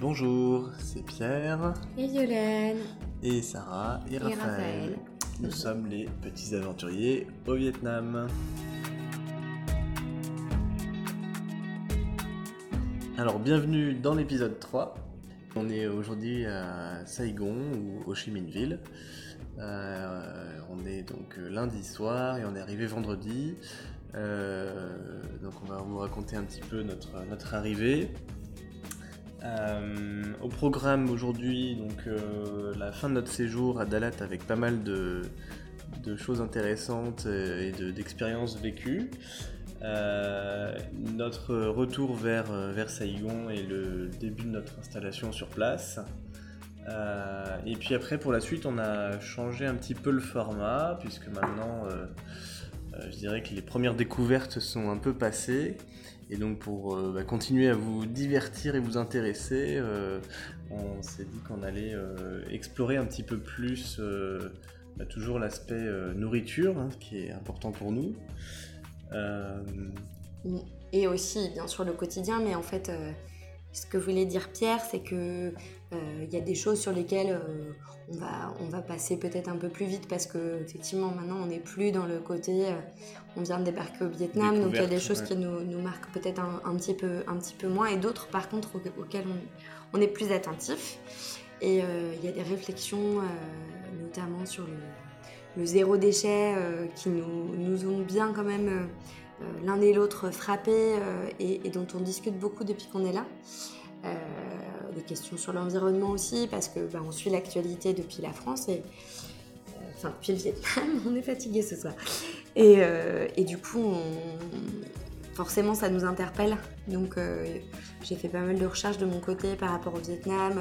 Bonjour, c'est Pierre Et Violaine. et Sarah et, Raphaël. Raphaël. Nous sommes les petits aventuriers au Vietnam. Alors bienvenue dans l'épisode 3. On est aujourd'hui à Saigon ou Ho Chi Minh Ville. Euh, on est donc lundi soir et on est arrivé vendredi. Euh, donc on va vous raconter un petit peu notre, notre arrivée. Euh, au programme aujourd'hui, donc euh, la fin de notre séjour à Dalat avec pas mal de, choses intéressantes et de- d'expériences vécues. Euh, notre retour vers, vers et le début de notre installation sur place. Et puis après, pour la suite, on a changé un petit peu le format, puisque maintenant, je dirais que les premières découvertes sont un peu passées. Et donc pour euh, bah, continuer à vous divertir et vous intéresser, euh, on s'est dit qu'on allait euh, explorer un petit peu plus bah, toujours l'aspect nourriture, hein, qui est important pour nous. Et aussi, bien sûr, le quotidien, mais en fait, ce que voulait dire Pierre, c'est que il y a des choses sur lesquelles on, va, on va passer peut-être un peu plus vite parce que effectivement maintenant on n'est plus dans le côté euh, on vient de débarquer au Vietnam donc il y a des choses ouais. qui nous, nous marquent peut-être un, un petit peu un petit peu moins et d'autres par contre au- auxquelles on, on est plus attentif et euh, il y a des réflexions euh, notamment sur le, le zéro déchet qui nous, nous ont bien quand même l'un et l'autre frappés et, et dont on discute beaucoup depuis qu'on est là. Des questions sur l'environnement aussi, parce que bah, on suit l'actualité depuis la France et euh, enfin depuis le Vietnam, on est fatigué ce soir. Et, euh, du coup, forcément, ça nous interpelle. Donc, euh, j'ai fait pas mal de recherches de mon côté par rapport au Vietnam.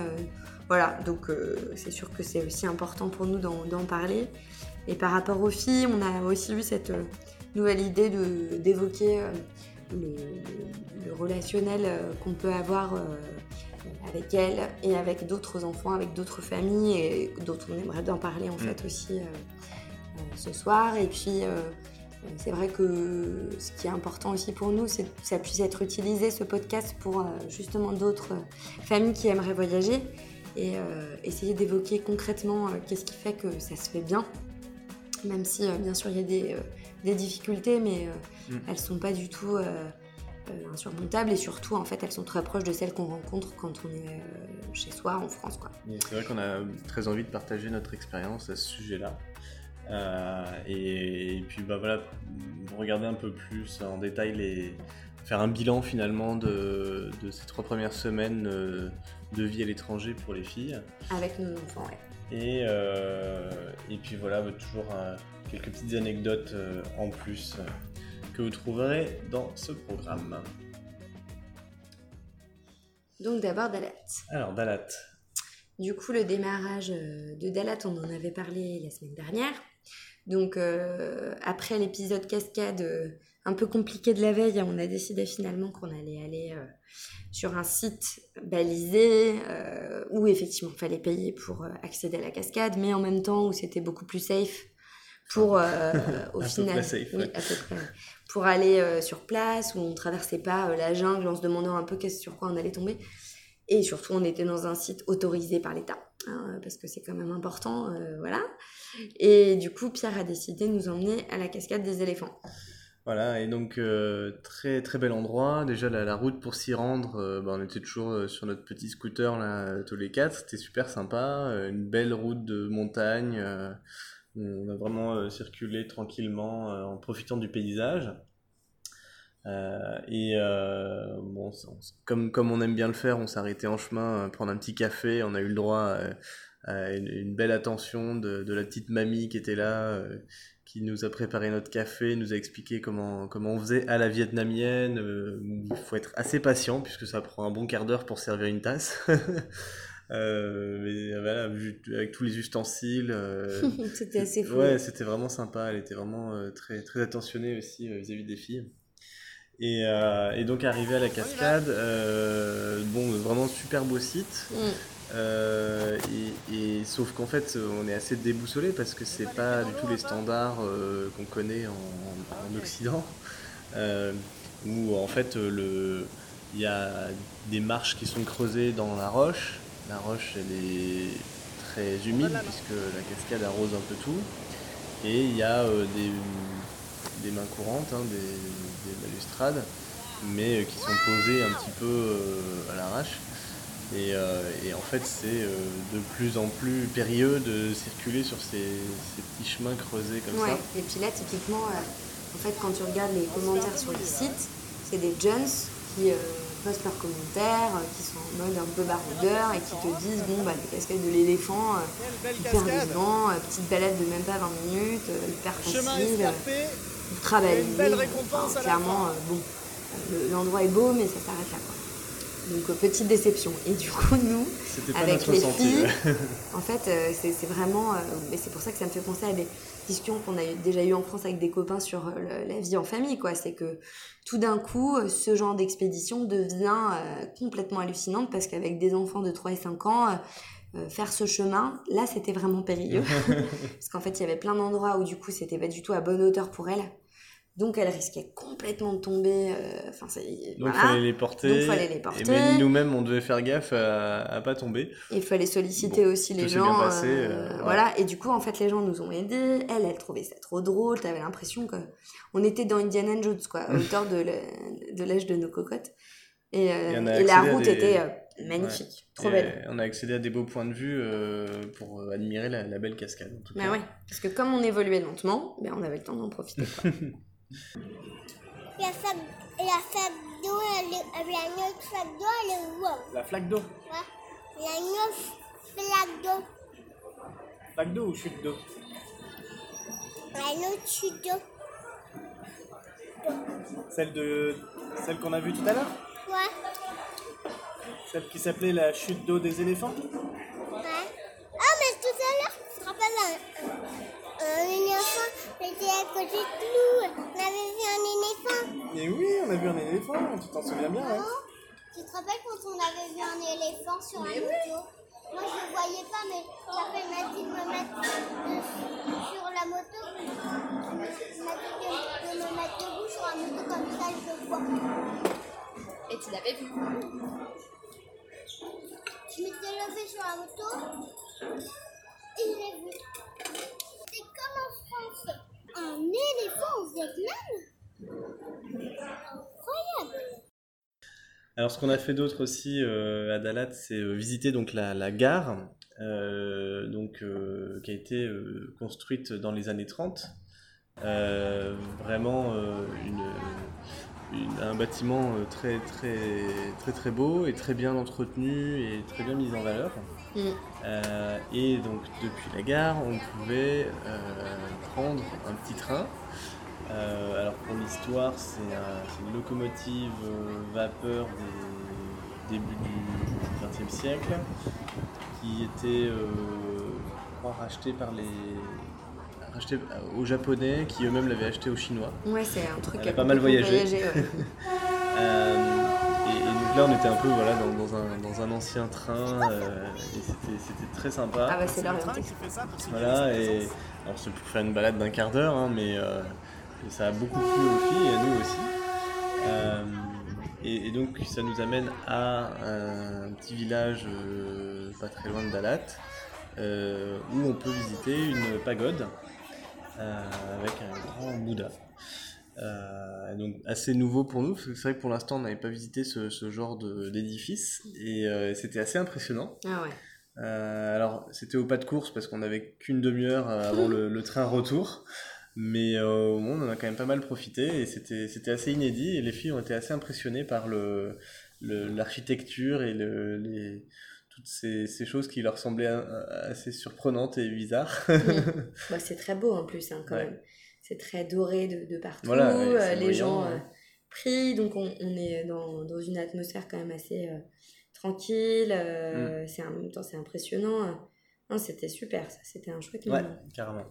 voilà, donc c'est sûr que c'est aussi important pour nous d'en parler. Et par rapport aux filles, on a aussi eu cette nouvelle idée d'évoquer le, relationnel qu'on peut avoir avec elles et avec d'autres enfants, avec d'autres familles et dont on aimerait en parler en fait aussi euh, euh, ce soir. Et puis euh, c'est vrai que ce qui est important aussi pour nous, c'est que ça puisse être utilisé ce podcast pour justement d'autres familles qui aimeraient voyager et euh, essayer d'évoquer concrètement euh, qu'est-ce qui fait que ça se fait bien. Même si euh, bien sûr il y a des, des difficultés, mais Mm. elles sont pas du tout insurmontables et surtout en fait elles sont très proches de celles qu'on rencontre quand on est euh, chez soi en France quoi. C'est vrai qu'on a très envie de partager notre expérience à ce sujet-là. Euh, et, et puis bah voilà, regarder un peu plus en détail les, faire un bilan finalement de, de ces trois premières semaines euh, de vie à l'étranger pour les filles. Avec nos enfants, ouais. Et, euh, et puis voilà, bah, toujours euh, quelques petites anecdotes euh, en plus euh, que vous trouverez dans ce programme. Donc d'abord Dalat. Alors Dalat, Du coup, le démarrage euh, de Dalat, on en avait parlé la semaine dernière. Donc, euh, après l'épisode cascade euh, un peu compliqué de la veille, on a décidé finalement qu'on allait aller euh, sur un site balisé où effectivement il fallait payer pour accéder à la cascade, mais en même temps où c'était beaucoup plus safe pour au peu final oui, à peu près. Pour aller euh, sur place où on traversait pas euh, la jungle en se demandant un peu qu'est-ce sur quoi on allait tomber. Et surtout, on était dans un site autorisé par l'État, hein, parce que c'est quand même important, euh, voilà. Et du coup, Pierre a décidé de nous emmener à la cascade des éléphants. Voilà, et donc très très bel endroit. Déjà la, route pour s'y rendre, bah, on était toujours sur notre petit scooter là, tous les quatre, c'était super sympa. Une belle route de montagne. On a vraiment euh, circulé tranquillement euh, en profitant du paysage. Euh, et bon, comme, comme on aime bien le faire, on arrêté en chemin, prendre un petit café. On a eu le droit à une, belle attention de, la petite mamie qui était là, qui nous a préparé notre café, nous a expliqué comment, comment on faisait à la vietnamienne. il faut être assez patient puisque ça prend un bon quart d'heure pour servir une tasse. Euh, mais voilà, avec tous les ustensiles. euh, C'était assez fou. Ouais, c'était vraiment sympa. Elle était vraiment euh, très, très attentionnée aussi vis-à-vis des filles. Et, euh, et donc arrivé à la cascade, euh, bon, vraiment super beau site. Mm. Euh, et, et- sauf qu'en fait, on est assez déboussolé parce que c'est pas du tout les standards qu'on connaît en, en Occident. Où en fait le, Il y a des marches qui sont creusées dans la roche. La roche, elle est très humide puisque la cascade arrose un peu tout. Et il y a euh, des, des mains courantes, hein, des, des balustrades, mais euh, qui sont posées un petit peu euh, à l'arrache. Et, et en fait, c'est de plus en plus périlleux de circuler sur ces, ces petits chemins creusés comme Ouais, ça. et puis là, typiquement, en fait, quand tu regardes les commentaires sur les sites, c'est des jeunes qui euh, postent leurs commentaires, euh, qui sont en mode un peu baroudeur et qui te disent bon, bah, les cascades de l'éléphant, euh, hyper vivant, euh, petite balade de même pas 20 minutes, euh, hyper facile, euh, récompense Enfin, clairement, euh, bon, le- l'endroit est beau, mais ça s'arrête là. Quoi. Donc, euh, petite déception. Et du coup, nous, avec notre les ressenti. filles, ouais. en fait, euh, c'est vraiment. euh, mais c'est pour ça que ça me fait penser à des qu'on a eu- déjà eues en France avec des copains sur euh, le- la vie en famille, quoi. C'est que tout d'un coup, euh, ce genre d'expédition devient euh, complètement hallucinante parce qu'avec des enfants de 3 et 5 ans, euh, faire ce chemin, là, c'était vraiment périlleux. parce qu'en fait, il y avait plein d'endroits où, du coup, c'était pas du tout à bonne hauteur pour elle. Donc, elle risquait complètement de tomber. euh, Enfin. Donc il voilà. fallait les porter. Donc, fallait les porter. Et même nous-mêmes, on devait faire gaffe à, à pas tomber. Il fallait solliciter Bon, aussi les gens. bien passé, euh, euh, ouais. Voilà, et du coup, en fait, les gens nous ont aidés. Elle, elle trouvait ça trop drôle. T'avais l'impression que on était dans Indiana Jones, quoi, à hauteur de l'âge de nos cocottes. Et, euh, la route des- était magnifique, trop Et belle. On a accédé à des beaux points de vue euh, pour admirer la, la belle cascade. En tout Bah cas. ouais, parce que comme on évoluait lentement, ben on avait le temps d'en profiter. quoi. La flaque, la flaque d'eau, la notre flaque d'eau, elle est où? Hein la flaque d'eau? Ouais. La notre flaque d'eau, Flaque d'eau ou chute d'eau? La notre chute d'eau. Celle de celle qu'on a vue tout à l'heure? Ouais. Celle qui s'appelait la chute d'eau des éléphants? Ah, mais tout à l'heure, tu te rappelles un, un éléphant était à côté de nous. On a vu un éléphant, tu t'en souviens bien, hein Non Tu te rappelles quand on avait vu un éléphant sur un moto Moi, je ne voyais pas, mais j'avais m'a dit de me mettre sur la moto. Il m'a dit de, de me mettre debout sur la moto, comme ça, je le vois. Et tu l'avais vu Je m'étais levée sur la moto et je l'ai vu. C'est comme en France. Un éléphant au Vietnam Alors ce qu'on a fait d'autre aussi euh, à Dalat, c'est euh, visiter donc la, gare, euh, donc qui a été construite dans les années 30. Euh, vraiment un bâtiment très très très très beau et très bien entretenu et très bien mis en valeur. Et donc depuis la gare, on pouvait prendre un petit train. Euh, alors pour l'histoire, c'est un- c'est une locomotive euh, vapeur des débuts du XXe siècle qui était, euh, je crois, rachetée par les rachetée aux Japonais qui eux-mêmes l'avaient acheté aux Chinois. Ouais, c'est un truc Elle a pas mal voyagé. ouais. Euh, et, et donc là, on était un peu voilà, dans, dans un, dans un ancien train euh, et c'était- c'était très sympa. Ah bah c'est le train qui fait ça pour Voilà, et alors c'est pour faire une balade d'un quart d'heure, hein, mais euh, ça a beaucoup plu aux filles et à nous aussi. Euh, et, et donc ça nous amène à un petit village euh, pas très loin de Dalat, euh, où on peut visiter une pagode avec un grand Bouddha. Donc assez nouveau pour nous, parce que c'est vrai que pour l'instant on n'avait pas visité ce, ce genre d'édifice, et c'était assez impressionnant. Ah ouais. Euh, alors, c'était au pas de course parce qu'on n'avait qu'une demi-heure avant le, le train retour. Mais euh, au moins, on en a quand même pas mal profité et c'était assez inédit. Et les filles ont été assez impressionnées par le le- l'architecture et le, les, toutes ces, ces choses qui leur semblaient euh, assez surprenantes et bizarres. Bah, c'est très beau en plus, hein, quand Ouais. même. C'est très doré de, de partout. Voilà, ouais, euh, les brillant, gens ouais. euh, prient, donc on, on est dans, dans une atmosphère quand même assez euh, tranquille. euh, Mm. C'est en même temps c'est impressionnant. Non, c'était super, ça. C'était un chouette ouais, moment. carrément.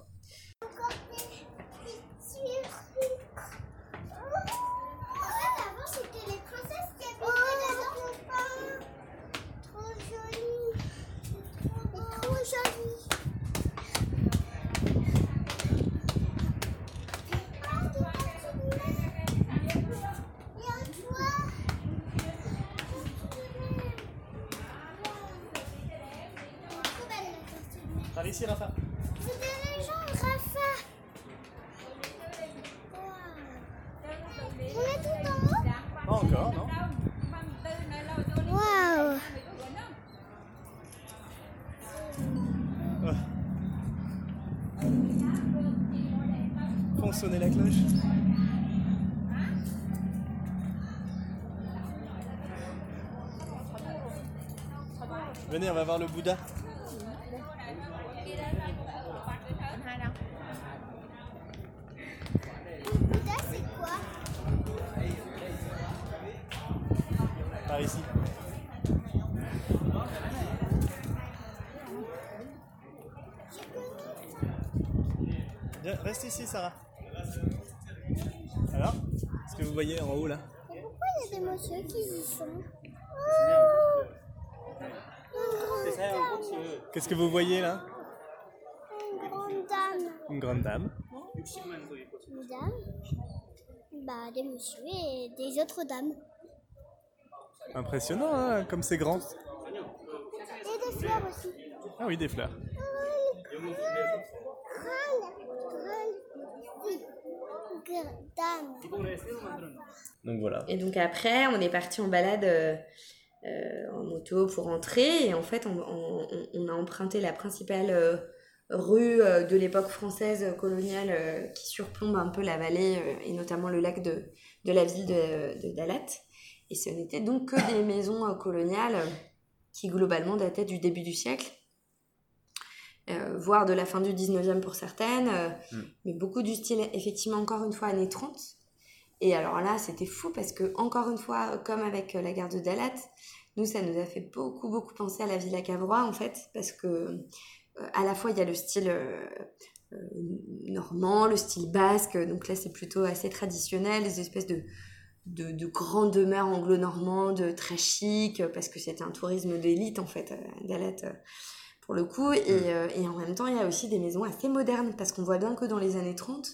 Va voir le Bouddha. Bouddha, c'est quoi Par ici. Reste ici, Sarah. Alors, ce que vous voyez en haut là Et pourquoi il y a des messieurs qui y sont Oh Une grande dame Qu'est-ce que vous voyez là? Une grande dame Une grande dame. Une dame Bah, des messieurs et des autres dames. Impressionnant, hein, comme c'est grand. Et des fleurs aussi. Ah oui, des fleurs. Dame. Donc voilà. Et donc après, on est parti en balade euh, euh, en moto pour rentrer. Et en fait, on, on- on a emprunté la principale euh, rue euh, de l'époque française coloniale qui surplombe un peu la vallée et notamment le lac de, de la ville de, de Dalat. Et ce n'était donc que des maisons coloniales qui globalement dataient du début du siècle. voire de la fin du 19e pour certaines, Mm. mais beaucoup du style, effectivement, encore une fois, années 30. Et alors là, c'était fou parce que, encore une fois, comme avec la gare de Dalat, nous, ça nous a fait beaucoup, beaucoup penser à la Villa Cavrois, en fait, parce que euh, à la fois, il y a le style euh, euh, normand, le style basque, donc là, c'est plutôt assez traditionnel, les espèces de, de, de grandes demeures anglo-normandes, très chic, parce que c'était un tourisme d'élite, en fait, à Dalat. euh, pour le coup, et, euh, et en même temps, il y a aussi des maisons assez modernes, parce qu'on voit bien que dans les années 30, euh,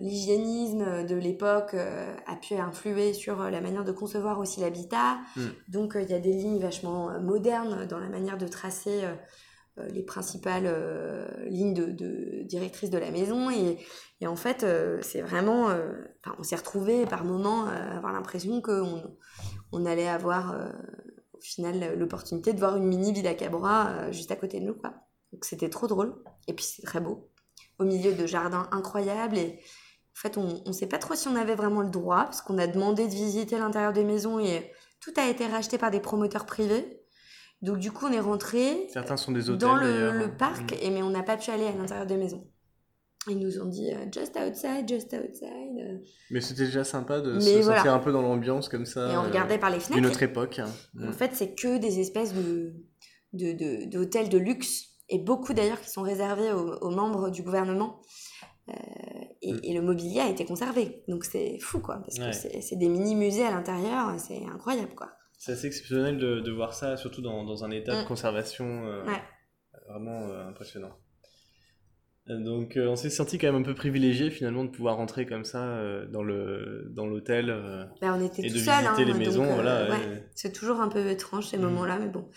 l'hygiénisme de l'époque euh, a pu influer sur euh, la manière de concevoir aussi l'habitat. Mm. Donc euh, il y a des lignes vachement euh, modernes dans la manière de tracer euh, euh, les principales euh, lignes de, de directrices de la maison. Et, et en fait, euh, c'est vraiment... euh, on s'est retrouvé par moments euh, à avoir l'impression qu'on on allait avoir euh, au final l'opportunité de voir une mini Villa Cabra euh, juste à côté de nous. Quoi. Donc c'était trop drôle. Et puis c'est très beau au milieu de jardins incroyables. Et en fait, on ne sait pas trop si on avait vraiment le droit, parce qu'on a demandé de visiter l'intérieur des maisons et tout a été racheté par des promoteurs privés. Donc du coup, on est rentré Certains sont des hôtels dans le, le parc, et, mais on n'a pas pu aller à l'intérieur des maisons. Ils nous ont dit euh, just outside, just outside. euh, Mais c'était déjà sympa de Mais se voilà. sentir un peu dans l'ambiance comme ça. et on euh, regardait par les fenêtres. autre époque. En Mm. fait, c'est que des espèces de, de, de- d'hôtels de luxe, et beaucoup d'ailleurs qui sont réservés aux, aux membres du gouvernement. Euh, et, Mm. et le mobilier a été conservé. Donc c'est fou, quoi, parce Ouais. que c'est, des mini-musées à l'intérieur, c'est incroyable, quoi. C'est assez exceptionnel de, de voir ça, surtout dans, dans un état Mm. de conservation euh, Ouais. vraiment euh, impressionnant. Donc on s'est senti quand même un peu privilégié finalement de pouvoir rentrer comme ça dans le dans l'hôtel Bah, on était et tout de seuls, visiter hein, les maisons. voilà, ouais. C'est toujours un peu étrange ces Mm. moments-là, mais bon.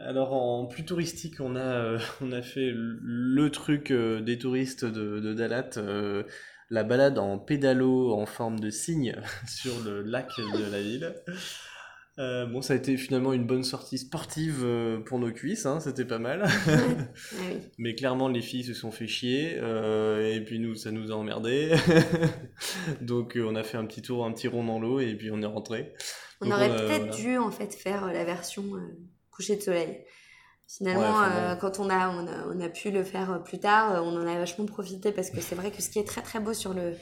Alors en plus touristique, on a euh, on a fait le truc euh, des touristes de, de Dalat, euh, la balade en pédalo en forme de cygne sur le lac de la ville. Bon, ça a été finalement une bonne sortie sportive pour nos cuisses, hein, c'était pas mal. Ah. Mais clairement, les filles se sont fait chier, et puis nous, ça nous a emmerdés. Donc, on a fait un petit tour, un petit rond dans l'eau, et puis on est rentré. On Donc, aurait peut-être voilà. dû en fait faire la version coucher de soleil. Finalement, Ouais, euh, quand on a, on, a, on a pu le faire euh, plus tard, euh, on en a vachement profité parce que c'est vrai que ce qui est très très beau sur le,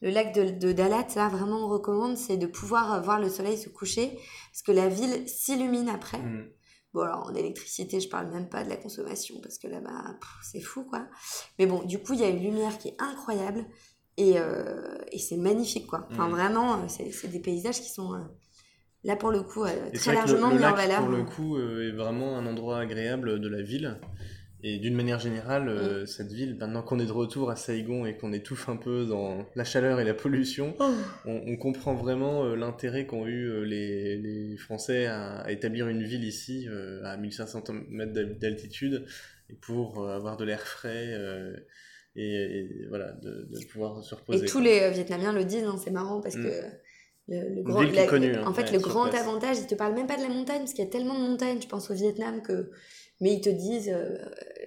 le lac de, de Dalat, là vraiment on recommande, c'est de pouvoir voir le soleil se coucher parce que la ville s'illumine après. Mm. Bon alors en électricité, je parle même pas de la consommation parce que là-bas, c'est fou quoi. Mais bon, du coup, il y a une lumière qui est incroyable et, euh, et c'est magnifique quoi. Enfin Mhm. vraiment, c'est c'est des paysages qui sont euh, là pour le coup euh, très que le- largement le, mis en lac, valeur. pour le coup, euh, est vraiment un endroit agréable de la ville. Et d'une manière générale, Mm. euh, cette ville, maintenant qu'on est de retour à Saigon et qu'on étouffe un peu dans la chaleur et la pollution, Oh. on, on comprend vraiment euh, l'intérêt qu'ont eu euh, les, les Français à, à établir une ville ici, à 1500 mètres d'al- d'altitude, pour avoir de l'air frais et, voilà, de, pouvoir se reposer. Et tous les Vietnamiens le disent, hein, c'est marrant parce mm. que le, grand, hein, en fait, le grand avantage, ils te parlent même pas de la montagne parce qu'il y a tellement de montagnes, je pense au Vietnam que mais ils te disent euh,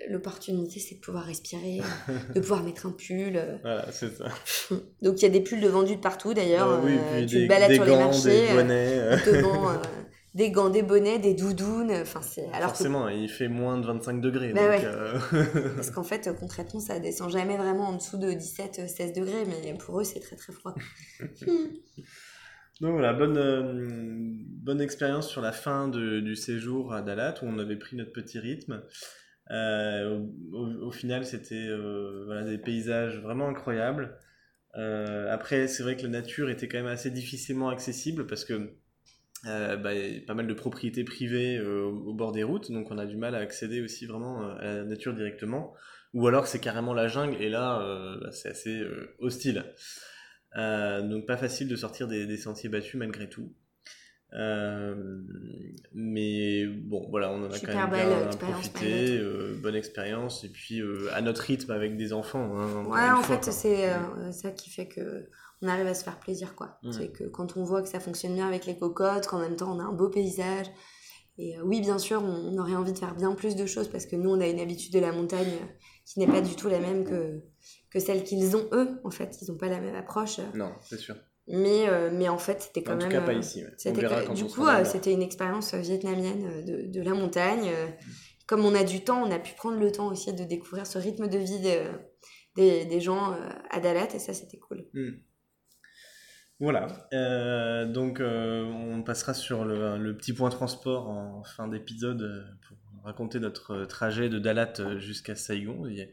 l'opportunité c'est de pouvoir respirer, de pouvoir mettre un pull. Euh. Voilà, c'est ça. Donc il y a des pulls de vendus de partout d'ailleurs. oui, euh, tu des, balades sur les marchés. Des bonnets. des gants, des bonnets, des doudounes. Enfin, c'est alors Forcément, il fait moins de 25 degrés. Bah Parce qu'en fait, concrètement, ça descend jamais vraiment en dessous de 17-16 degrés, mais pour eux, c'est très très froid. Donc voilà, bonne, euh, bonne expérience sur la fin de, du séjour à Dalat où on avait pris notre petit rythme. Euh, au, final, c'était euh, des paysages vraiment incroyables. après, c'est vrai que la nature était quand même assez difficilement accessible parce que bah, y a pas mal de propriétés privées au, bord des routes, donc on a du mal à accéder aussi vraiment à la nature directement. Ou alors c'est carrément la jungle et là, bah, c'est assez hostile. Euh, donc pas facile de sortir des, sentiers battus malgré tout. Euh, mais bon, voilà, on en a quand même bien profité, euh, bonne expérience, et puis à notre rythme avec des enfants. Hein, ouais, en fait, c'est ça qui fait que on arrive à se faire plaisir, quoi. C'est que quand on voit que ça fonctionne bien avec les cocottes, qu'en même temps on a un beau paysage, et oui, bien sûr, on, aurait envie de faire bien plus de choses parce que nous, on a une habitude de la montagne qui n'est pas du tout la même que, que celle qu'ils ont eux. En fait, ils n'ont pas la même approche. Non, c'est sûr. Mais, euh, mais en fait, c'était quand même. En tout cas, pas euh, ici. du coup, euh, c'était une expérience vietnamienne de, de, la montagne. Comme on a du temps, on a pu prendre le temps aussi de découvrir ce rythme de vie des, des, gens à Dalat et ça, c'était cool. Hmm. Voilà, donc on passera sur le, le, petit point transport en fin d'épisode pour raconter notre trajet de Dalat jusqu'à Saigon. Il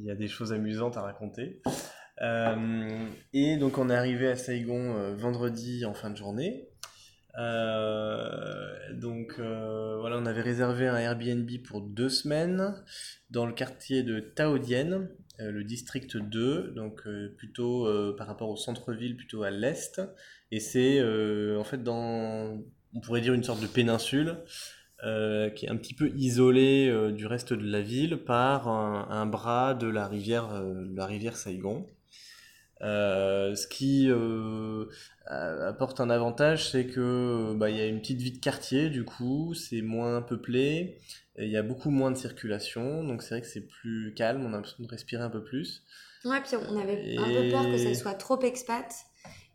il y a des choses amusantes à raconter. Euh, et donc on est arrivé à Saigon euh, vendredi en fin de journée. Euh, donc voilà, on avait réservé un Airbnb pour deux semaines dans le quartier de Tao Dien, le district 2, donc plutôt par rapport au centre-ville, plutôt à l'est. Et c'est en fait dans, on pourrait dire une sorte de péninsule euh, qui est un petit peu isolé euh, du reste de la ville par un, bras de la rivière, euh, la rivière Saigon. ce qui apporte un avantage, c'est que bah, il y a une petite vie de quartier, du coup, c'est moins peuplé, il y a beaucoup moins de circulation, donc c'est vrai que c'est plus calme, on a l'impression de respirer un peu plus. Ouais, puis on avait un peu peur que ça soit trop expat.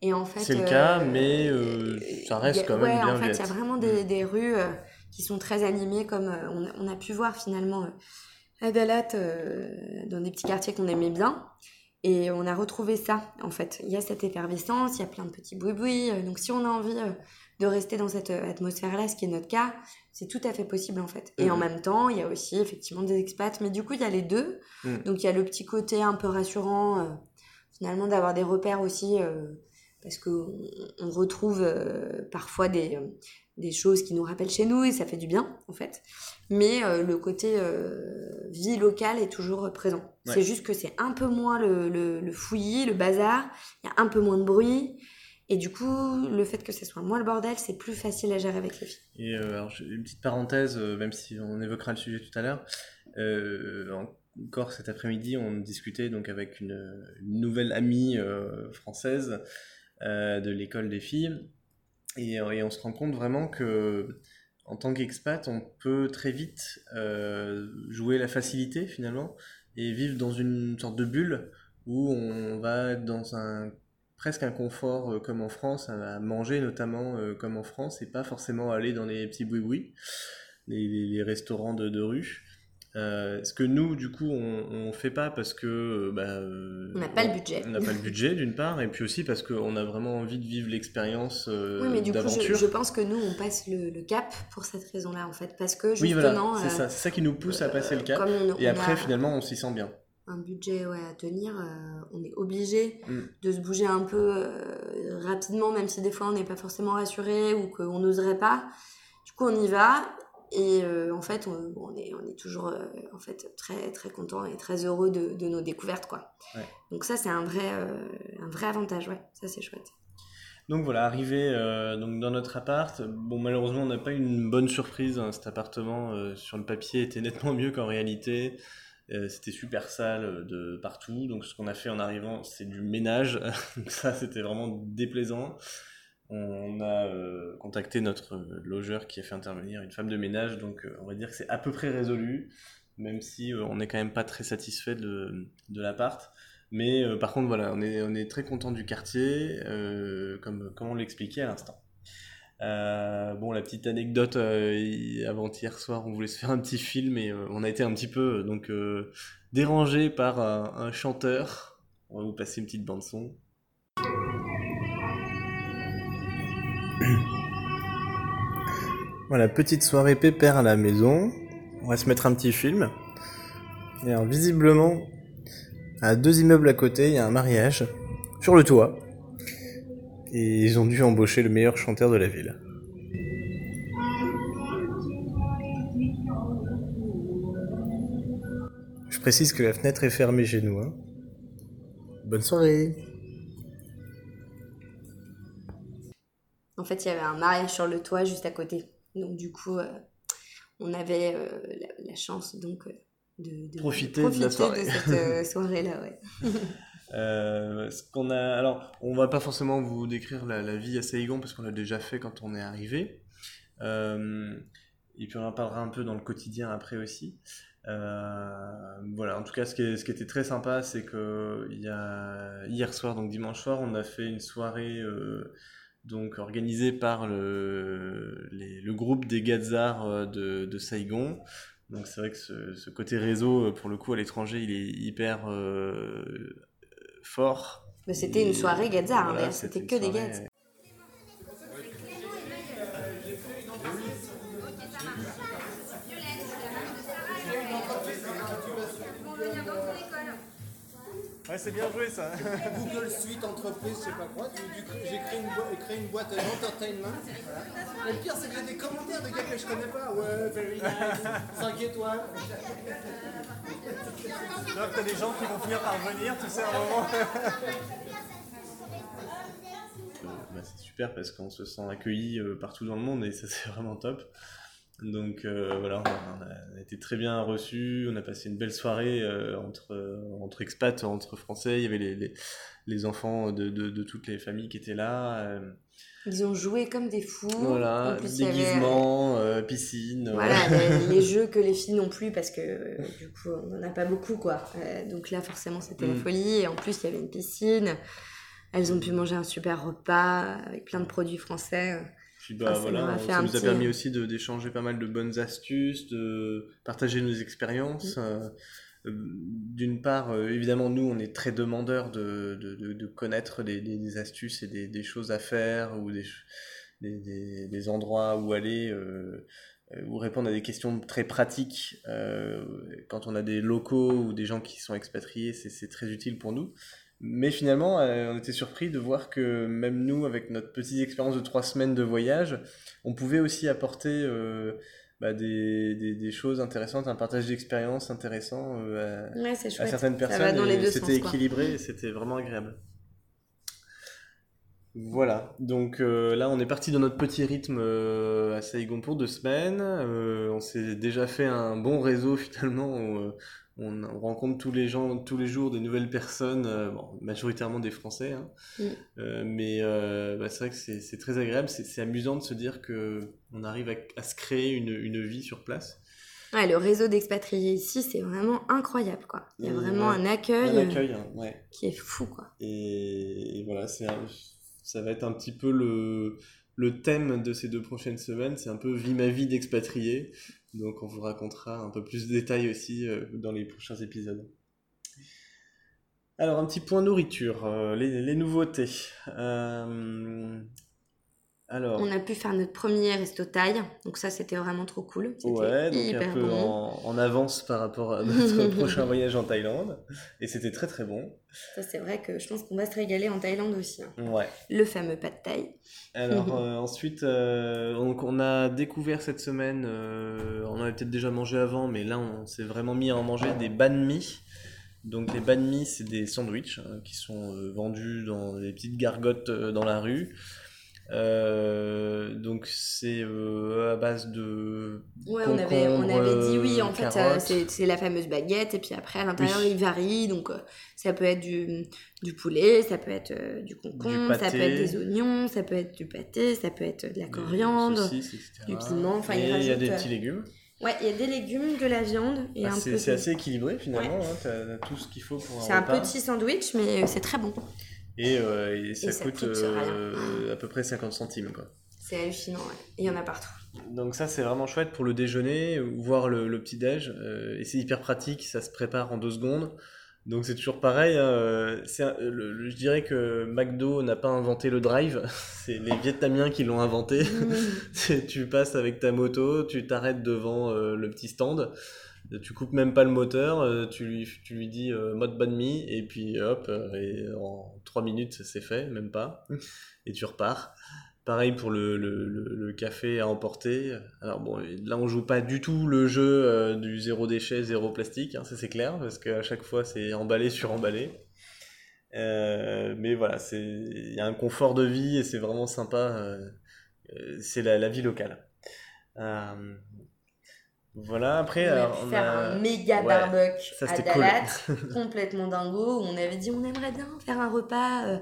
Et en fait, c'est le cas, mais ça reste quand même ouais, bien. En fait, il y a vraiment des, mm. des rues qui sont très animés, comme euh, on, a pu voir finalement euh, à Dalat, euh, dans des petits quartiers qu'on aimait bien. Et on a retrouvé ça, en fait. Il y a cette effervescence, il y a plein de petits bruits Donc si on a envie de rester dans cette atmosphère-là, ce qui est notre cas, c'est tout à fait possible, en fait. Et en mmh. même temps, il y a aussi effectivement des expats. Mais du coup, il y a les deux. Mmh. Donc il y a le petit côté un peu rassurant, finalement, d'avoir des repères aussi parce qu'on on retrouve parfois des, des choses qui nous rappellent chez nous et ça fait du bien en fait. Mais euh, le côté euh, vie locale est toujours présent. C'est juste que c'est un peu moins le, le, fouillis, le bazar, il y a un peu moins de bruit. Et du coup, le fait que ce soit moins le bordel, c'est plus facile à gérer avec les filles. Et euh, alors, une petite parenthèse, même si on évoquera le sujet tout à l'heure, encore cet après-midi, on discutait donc avec une, une nouvelle amie française de l'école des filles euh, et, on se rend compte vraiment que en tant qu'expat, on peut très vite euh, jouer la facilité finalement et vivre dans une sorte de bulle où on va dans un presque un confort euh, comme en France, à manger notamment comme en France et pas forcément aller dans les petits boui-boui, les, restaurants de, de rue. Euh, ce que nous, du coup, on, ne fait pas parce que. Euh, bah, euh, on n'a pas le budget. On n'a pas le budget, d'une part, et puis aussi parce qu'on a vraiment envie de vivre l'expérience. oui, mais du coup, je, pense que nous, on passe le, cap pour cette raison-là, en fait. Parce que justement. Oui, voilà, c'est ça. C'est ça qui nous pousse à passer le cap. et après, finalement, on s'y sent bien. Un budget ouais, à tenir, on est obligé mm. de se bouger un peu rapidement, même si des fois on n'est pas forcément rassuré ou qu'on n'oserait pas. Du coup, on y va et euh, en fait, on, est, on est toujours euh, en fait, très, très content et très heureux de, de nos découvertes. Quoi. Donc ça, c'est un vrai, euh, un vrai avantage. Ouais. Ça, c'est chouette. Donc voilà, arrivé donc dans notre appart, bon malheureusement on n'a pas eu une bonne surprise, hein. cet appartement sur le papier était nettement mieux qu'en réalité, c'était super sale de partout, donc ce qu'on a fait en arrivant c'est du ménage, donc ça c'était vraiment déplaisant. On a euh, contacté notre euh, logeur qui a fait intervenir une femme de ménage, donc euh, on va dire que c'est à peu près résolu, même si on n'est quand même pas très satisfait de, de l'appart. Mais par contre, voilà, on est, on est très content du quartier, comme, on l'expliquait à l'instant. Bon, la petite anecdote, hi- avant-hier soir, on voulait se faire un petit film et on a été un petit peu donc dérangé par un, un chanteur. On va vous passer une petite bande son. Voilà, petite soirée pépère à la maison. On va se mettre un petit film. Et alors, visiblement, à deux immeubles à côté, il y a un mariage sur le toit. Et ils ont dû embaucher le meilleur chanteur de la ville. Je précise que la fenêtre est fermée chez nous. hein. Bonne soirée. En fait, il y avait un mariage sur le toit juste à côté. Donc, du coup, euh, on avait euh, la, la chance donc euh, de, de Profiter de la soirée. de cette soirée-là, ouais. Euh, ce qu'on a, alors, on va pas forcément vous décrire la, la vie à Saigon parce qu'on l'a déjà fait quand on est arrivé. Euh, et puis on en parlera un peu dans le quotidien après aussi. Euh, voilà, en tout cas, ce qui, est- ce qui était très sympa, c'est que il y a, hier soir, donc dimanche soir, on a fait une soirée donc organisée par le, les- le groupe des Gazars euh, de, de Saigon. Donc c'est vrai que ce, ce côté réseau, euh, pour le coup, à l'étranger, il est hyper euh, fort. Mais c'était une soirée Gazar, hein, voilà, c'était que des Gaz. Ouais, c'est bien joué ça. Google Suite entreprise, je sais pas quoi. J'ai créé une, boi- créé une boîte d'entertainment. Voilà. Le pire, c'est que j'ai des commentaires de gars que je connais pas. Ouais, very nice. 5 étoiles. Donc t'as des gens qui vont finir par venir, tu sais, à un moment. bah, c'est super parce qu'on se sent accueilli euh, partout dans le monde et ça c'est vraiment top. Donc euh, voilà, on a, on a été très bien reçus, on a passé une belle soirée euh, entre, euh, entre expats, entre français, il y avait les, les, les enfants de, de, de toutes les familles qui étaient là. euh, Ils ont joué comme des fous. voilà, plus, avait, déguisement, piscine. Voilà, les, jeux que les filles n'ont plus parce que du coup on n'en a pas beaucoup quoi. Donc là forcément c'était la Mm. folie et en plus il y avait une piscine. Elles ont pu manger un super repas avec plein de produits français. Puis bah Ah, ça voilà, nous a fait ça nous a petit- permis aussi de- d'échanger pas mal de bonnes astuces, de partager nos expériences. Mm. Euh, euh, D'une part, euh, évidemment, nous, on est très demandeurs de, de, de, de connaître des, des, des astuces et des, des choses à faire ou des, des, endroits où aller euh, euh, ou répondre à des questions très pratiques. Euh, quand on a des locaux ou des gens qui sont expatriés, c'est très utile pour nous. Mais finalement, euh, on était surpris de voir que même nous, avec notre petite expérience de trois semaines de voyage, on pouvait aussi apporter euh, bah, des, des, des choses intéressantes, un partage d'expériences intéressant euh, à- Ouais certaines personnes. C'était équilibré et c'était vraiment agréable. Voilà, donc euh, là on est parti dans notre petit rythme euh, à Saigon pour deux semaines. Euh, on s'est déjà fait un bon réseau finalement. On, on rencontre tous les gens, tous les jours des nouvelles personnes, euh, bon, majoritairement des Français. hein. Mm. Euh, mais euh, bah, c'est vrai que c'est c'est très agréable, c'est c'est amusant de se dire que on arrive à, à se créer une, une vie sur place. Ouais, le réseau d'expatriés ici c'est vraiment incroyable quoi. Il y a vraiment ouais. un accueil, Un accueil, hein, ouais. qui est fou quoi. Et, et voilà, c'est un- ça va être un petit peu le, le thème de ces deux prochaines semaines. C'est un peu vie ma vie d'expatrié. Donc on vous racontera un peu plus de détails aussi euh, dans les prochains épisodes. Alors un petit point nourriture, euh, les, nouveautés. Euh, alors, On a pu faire notre premier resto taille, donc ça c'était vraiment trop cool. Ouais, donc hyper un peu bon. en, en avance par rapport à notre prochain voyage en Thaïlande. Et c'était très très bon. Ça c'est vrai que je pense qu'on va se régaler en Thaïlande aussi. hein. Ouais. Le fameux pas de taille. Alors euh, ensuite, euh, donc on a découvert cette semaine, euh, on en avait peut-être déjà mangé avant, mais là on s'est vraiment mis à en manger des banh mi. Donc les banh mi, c'est des sandwichs hein, qui sont euh, vendus dans des petites gargotes dans la rue. Euh, donc c'est euh, à base de Ouais, on avait, on avait dit oui, en fait, euh, carottes. c'est la fameuse baguette, et puis après, à l'intérieur, Oui. il varie, donc ça peut être du, du poulet, ça peut être du concombre, ça peut être des oignons, ça peut être du pâté, ça peut être de la coriandre. saucisses, du piment, enfin, il y a des petits légumes. Ouais, il y a des légumes, de la viande, et Ah, un c'est peu... c'est assez équilibré finalement, hein, t'as t'as tout ce qu'il faut pour C'est un petit sandwich, mais c'est très bon. Et, euh, et ça, Et ça coûte, coûte euh, à peu près 50 centimes. Quoi. C'est hallucinant, ouais. Il y en a partout. Donc ça c'est vraiment chouette pour le déjeuner, ou voir le, le petit-déj. euh, et c'est hyper pratique, ça se prépare en deux secondes. Donc c'est toujours pareil. hein, euh, c'est un- le- le- je dirais que McDo n'a pas inventé le drive, c'est les Vietnamiens qui l'ont inventé. C'est- tu passes avec ta moto, tu t'arrêtes devant euh, le petit stand, euh, tu coupes même pas le moteur, euh, tu, lui, tu lui dis euh, mode banh mi, et puis hop, euh, et en 3 minutes c'est fait, même pas, et tu repars. Pareil pour le, le, le, café à emporter. Alors bon, là on joue pas du tout le jeu du zéro déchet, zéro plastique, hein, ça c'est clair, parce qu'à chaque fois c'est emballé sur emballé. Mais voilà, il y a un confort de vie et c'est vraiment sympa. c'est la, la vie locale. Voilà, après, on a pu on faire a- un méga ouais, barbecue ça, à c'était cool. Dalat, complètement dingo, où on avait dit on aimerait bien faire un repas euh,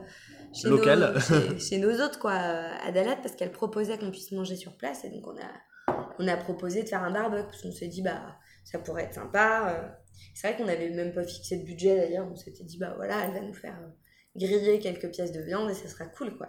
chez, Local. Nos, chez, chez nos autres, quoi, à Dalat, parce qu'elle proposait qu'on puisse manger sur place, et donc on a, on a proposé de faire un barbecue, parce qu'on s'est dit, bah, ça pourrait être sympa. euh. C'est vrai qu'on n'avait même pas fixé de budget d'ailleurs, on s'était dit, bah voilà, elle va nous faire euh, griller quelques pièces de viande, et ça sera cool, quoi.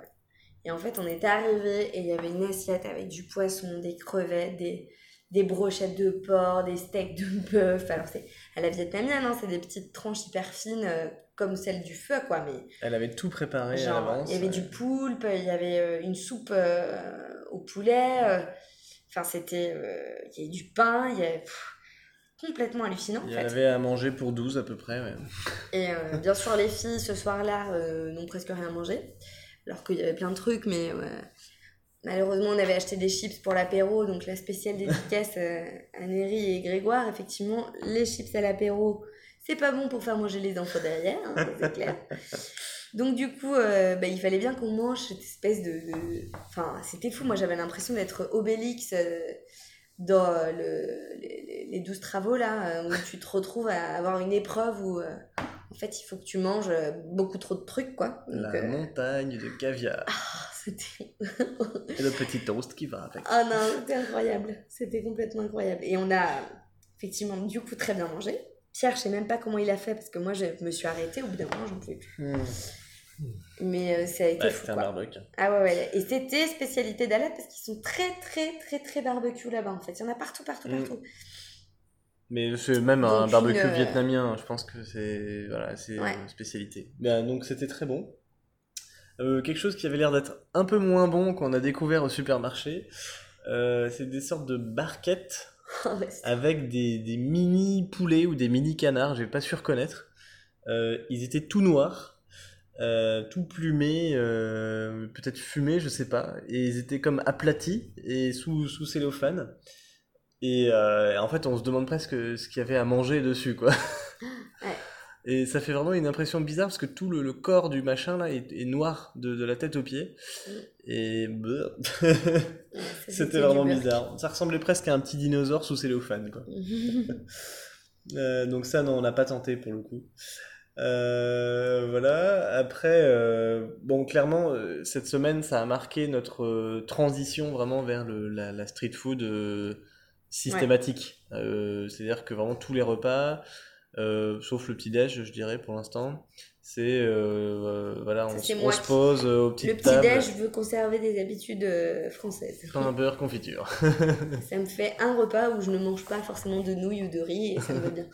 Et en fait, on était arrivé et il y avait une assiette avec du poisson, des crevettes, des, des brochettes de porc, des steaks de bœuf. Alors, c'est à la vietnamienne, hein, c'est des petites tranches hyper fines, euh, comme celles du feu, quoi. Mais Elle avait tout préparé à genre, l'avance. il y avait du poulpe, il y avait euh, une soupe euh, au poulet. Enfin, c'était. il y avait du pain, il y avait. pff, complètement hallucinant, Il y fait. avait à manger pour 12 à peu près. ouais. Et bien sûr, les filles, ce soir-là, n'ont presque rien mangé. Alors qu'il y avait plein de trucs, mais malheureusement, on avait acheté des chips pour l'apéro. Donc, la spéciale dédicace euh, à Néry et Grégoire, effectivement, les chips à l'apéro, c'est pas bon pour faire manger les enfants derrière, hein, c'est clair. Donc, du coup, euh, bah, il fallait bien qu'on mange cette espèce de. Enfin, c'était fou. Moi, j'avais l'impression d'être Obélix. euh, dans le, les, les 12 travaux là, où tu te retrouves à avoir une épreuve où en fait il faut que tu manges euh, beaucoup trop de trucs quoi. Donc, La euh, montagne de caviar. ah, c'était. Et le petit toast qui va avec. Ah non, c'était incroyable. C'était complètement incroyable. Et on a effectivement du coup très bien mangé. Pierre, je sais même pas comment il a fait parce que moi je me suis arrêtée au bout d'un moment, j'en pouvais plus. Hmm. Mais euh, ça a été Ouais, fou c'était un quoi. barbecue. Ah ouais, ouais. Et c'était spécialité d'Alat parce qu'ils sont très, très, très, très barbecue là-bas en fait. Il y en a partout, partout, Mm. partout. Mais c'est même un barbecue une, euh, vietnamien, je pense que c'est voilà, c'est Ouais. une spécialité. Ben, donc c'était très bon. Euh, quelque chose qui avait l'air d'être un peu moins bon qu'on a découvert au supermarché, euh, c'est des sortes de barquettes avec des, des mini poulets ou des mini canards, je vais pas su reconnaître. Euh, ils étaient tout noirs, tout plumés, peut-être fumés, je sais pas. Et ils étaient comme aplatis et sous, sous cellophane. Et euh, en fait, on se demande presque ce qu'il y avait à manger dessus, quoi. Ouais. Et ça fait vraiment une impression bizarre parce que tout le, le corps du machin là est, est noir de, de la tête aux pieds. Mm. Et c'était vraiment bizarre. Ça ressemblait presque à un petit dinosaure sous cellophane, quoi. Euh, donc ça, non, on n'a pas tenté pour le coup. Euh, voilà. Après, euh, bon, clairement, cette semaine, ça a marqué notre transition vraiment vers le, la, la street food systématique. Euh, C'est-à-dire que vraiment tous les repas, euh, sauf le petit-déj, je dirais, pour l'instant, c'est, euh, voilà, on, on se qui- pose aux petites Le petit-déj, je veux conserver des habitudes françaises. pain, beurre, confiture. Ça me fait un repas où je ne mange pas forcément de nouilles ou de riz et ça me va bien.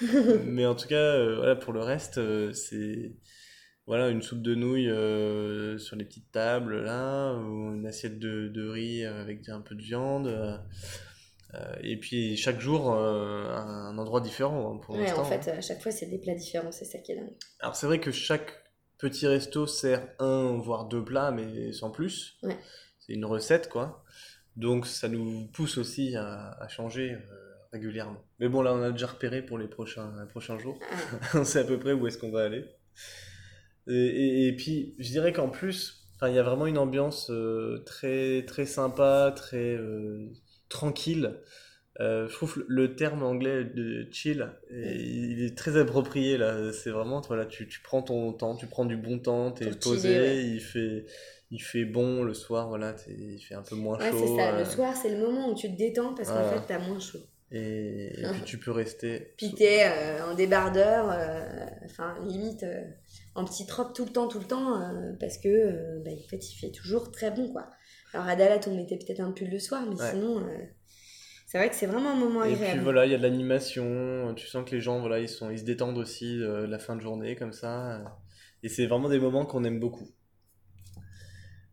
Mais en tout cas, voilà, pour le reste, c'est voilà, une soupe de nouilles euh, sur les petites tables, là, ou une assiette de, de riz avec un peu de viande. Euh, et puis chaque jour, euh, un endroit différent hein, pour Ouais, en fait, à chaque fois, c'est des plats différents, c'est ça qui est dingue. Alors c'est vrai que chaque petit resto sert un, voire deux plats, mais sans plus. Ouais. C'est une recette, quoi. Donc ça nous pousse aussi à, à changer euh, régulièrement. Mais bon, là, on a déjà repéré pour les prochains, les prochains jours. on sait à peu près où est-ce qu'on va aller. Et, et- et puis, je dirais qu'en plus, il y a vraiment une ambiance très, très sympa, très tranquille. Euh, je trouve le terme anglais de chill, il est très approprié là. C'est vraiment, voilà, tu, tu prends ton temps, tu prends du bon temps, t'es posé, chiller, ouais. il fait, il fait bon le soir, voilà, il fait un peu moins Ouais, chaud. ça. euh, Le soir, c'est le moment où tu te détends parce qu'en fait, t'as moins chaud. et, et puis tu peux rester. Puis t'es euh, en débardeur, enfin limite en petite robe tout le temps, tout le temps, parce que bah, en fait il fait toujours très bon quoi. Alors à Dalat on mettait peut-être un pull le soir, mais Ouais. sinon euh, c'est vrai que c'est vraiment un moment Et agréable. puis voilà, il y a de l'animation, tu sens que les gens, voilà, ils sont, ils se détendent aussi euh, la fin de journée comme ça. euh, et c'est vraiment des moments qu'on aime beaucoup.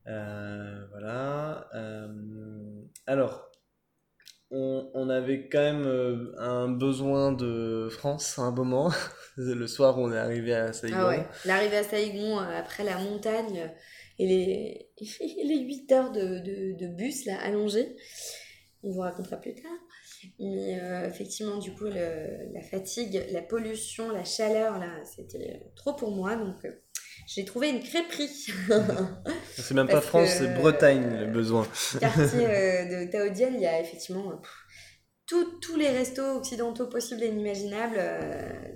Euh, voilà. alors, on, on avait quand même un besoin de France à un moment. Le soir, on est arrivé à Saigon. Ah ouais, l'arrivée à Saigon après la montagne et les, les 8 heures de, de, de bus là allongés, on vous racontera plus tard. Mais euh, effectivement, du coup, le- la fatigue, la pollution, la chaleur, là, c'était trop pour moi. Donc, euh, j'ai trouvé une crêperie. C'est même pas France, c'est Bretagne le besoin. quartier euh, de Taodienne, il y a effectivement pff, tout- tous les restos occidentaux possibles et inimaginables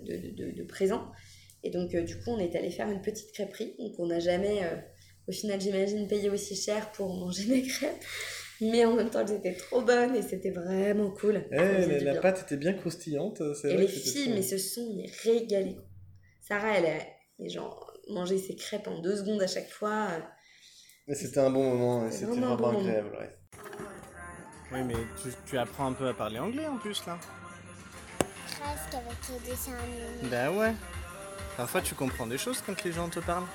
de, de, de- de présents. Et donc, du coup, on est allé faire une petite crêperie. Donc, on n'a jamais, au final, j'imagine, payé aussi cher pour manger des crêpes. Mais en même temps, elles étaient trop bonnes et c'était vraiment cool. Eh, Ça faisait la, pâte était bien croustillante. Et vrai les filles, trop mais se sont mais régalées. Sarah, elle a genre, mangé ses crêpes en deux secondes à chaque fois. euh, Mais c'était un bon moment, et C'est c'était vraiment bon agréable. ouais. Oui, mais tu, tu apprends un peu à parler anglais en plus là. Presque avec les dessins animés. Bah ouais. Parfois tu comprends des choses quand les gens te parlent.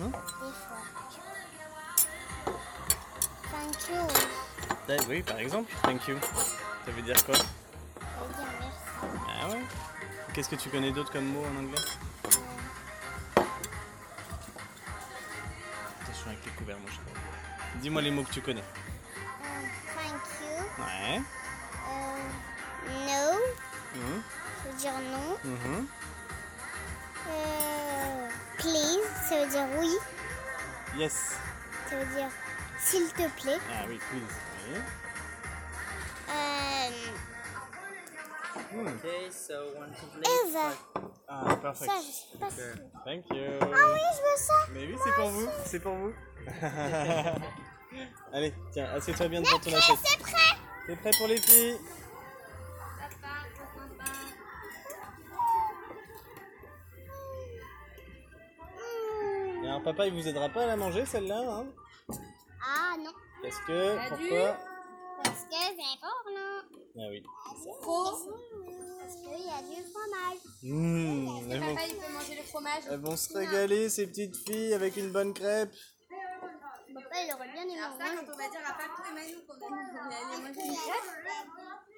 Non Des fois. Thank you. Oui, par exemple. Thank you. Ça veut dire quoi? Ça veut dire merci. Ah ouais? Qu'est-ce que tu connais d'autre comme mot en anglais? Attention avec les couverts, moi je crois. Dis-moi les mots que tu connais. Euh, thank you. Ouais. Euh, no. Mhm. Ça veut dire non. Mhm. Ça veut dire oui. Yes. Ça veut dire s'il te plaît. Ah oui, please. Oui. Euh, Okay, so one to play. Eva. Ah, perfect. Ça, je sais pas si. Thank you. Ah oui, je veux ça. Mais oui, c'est pour vous, c'est pour vous. Allez, tiens, assieds-toi bien devant ton assiette? C'est prêt. T'es prêt pour les filles? Alors papa, il vous aidera pas à la manger celle-là, hein Ah non. Parce que, pourquoi Parce que c'est fort, non. Ah oui. Parce qu'il y a du fromage. Mmh, elles, vont, il peut manger le fromage. elles vont se régaler ces petites filles avec une bonne crêpe. Papa, il aurait bien aimé Alors ça, manger. quand on va dire à Paco et Manou qu'on a- on est allé manger une crêpe,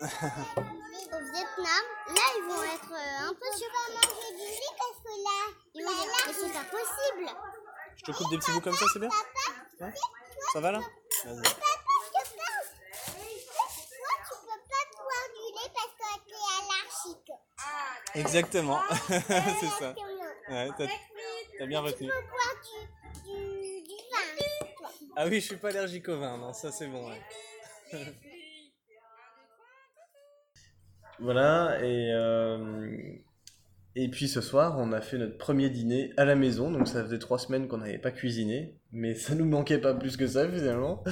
Au Vietnam, là, ils vont être euh, un peu sur pas manger du riz parce que là, ils vont dire, mais c'est pas possible. Je te coupe des petits bouts comme ça, c'est bien Ouais Ça va là Vas-y. Papa, tu peux pas boire du lait parce que tu es allergique. Exactement, c'est ça. Ouais, t'as t'as bien Tu retenu. peux boire du, du, du vin. toi. Ah oui, je suis pas allergique au vin, non, ça c'est bon. ouais. Voilà, et, euh, et puis ce soir, on a fait notre premier dîner à la maison, donc ça faisait trois semaines qu'on n'avait pas cuisiné, mais ça nous manquait pas plus que ça finalement.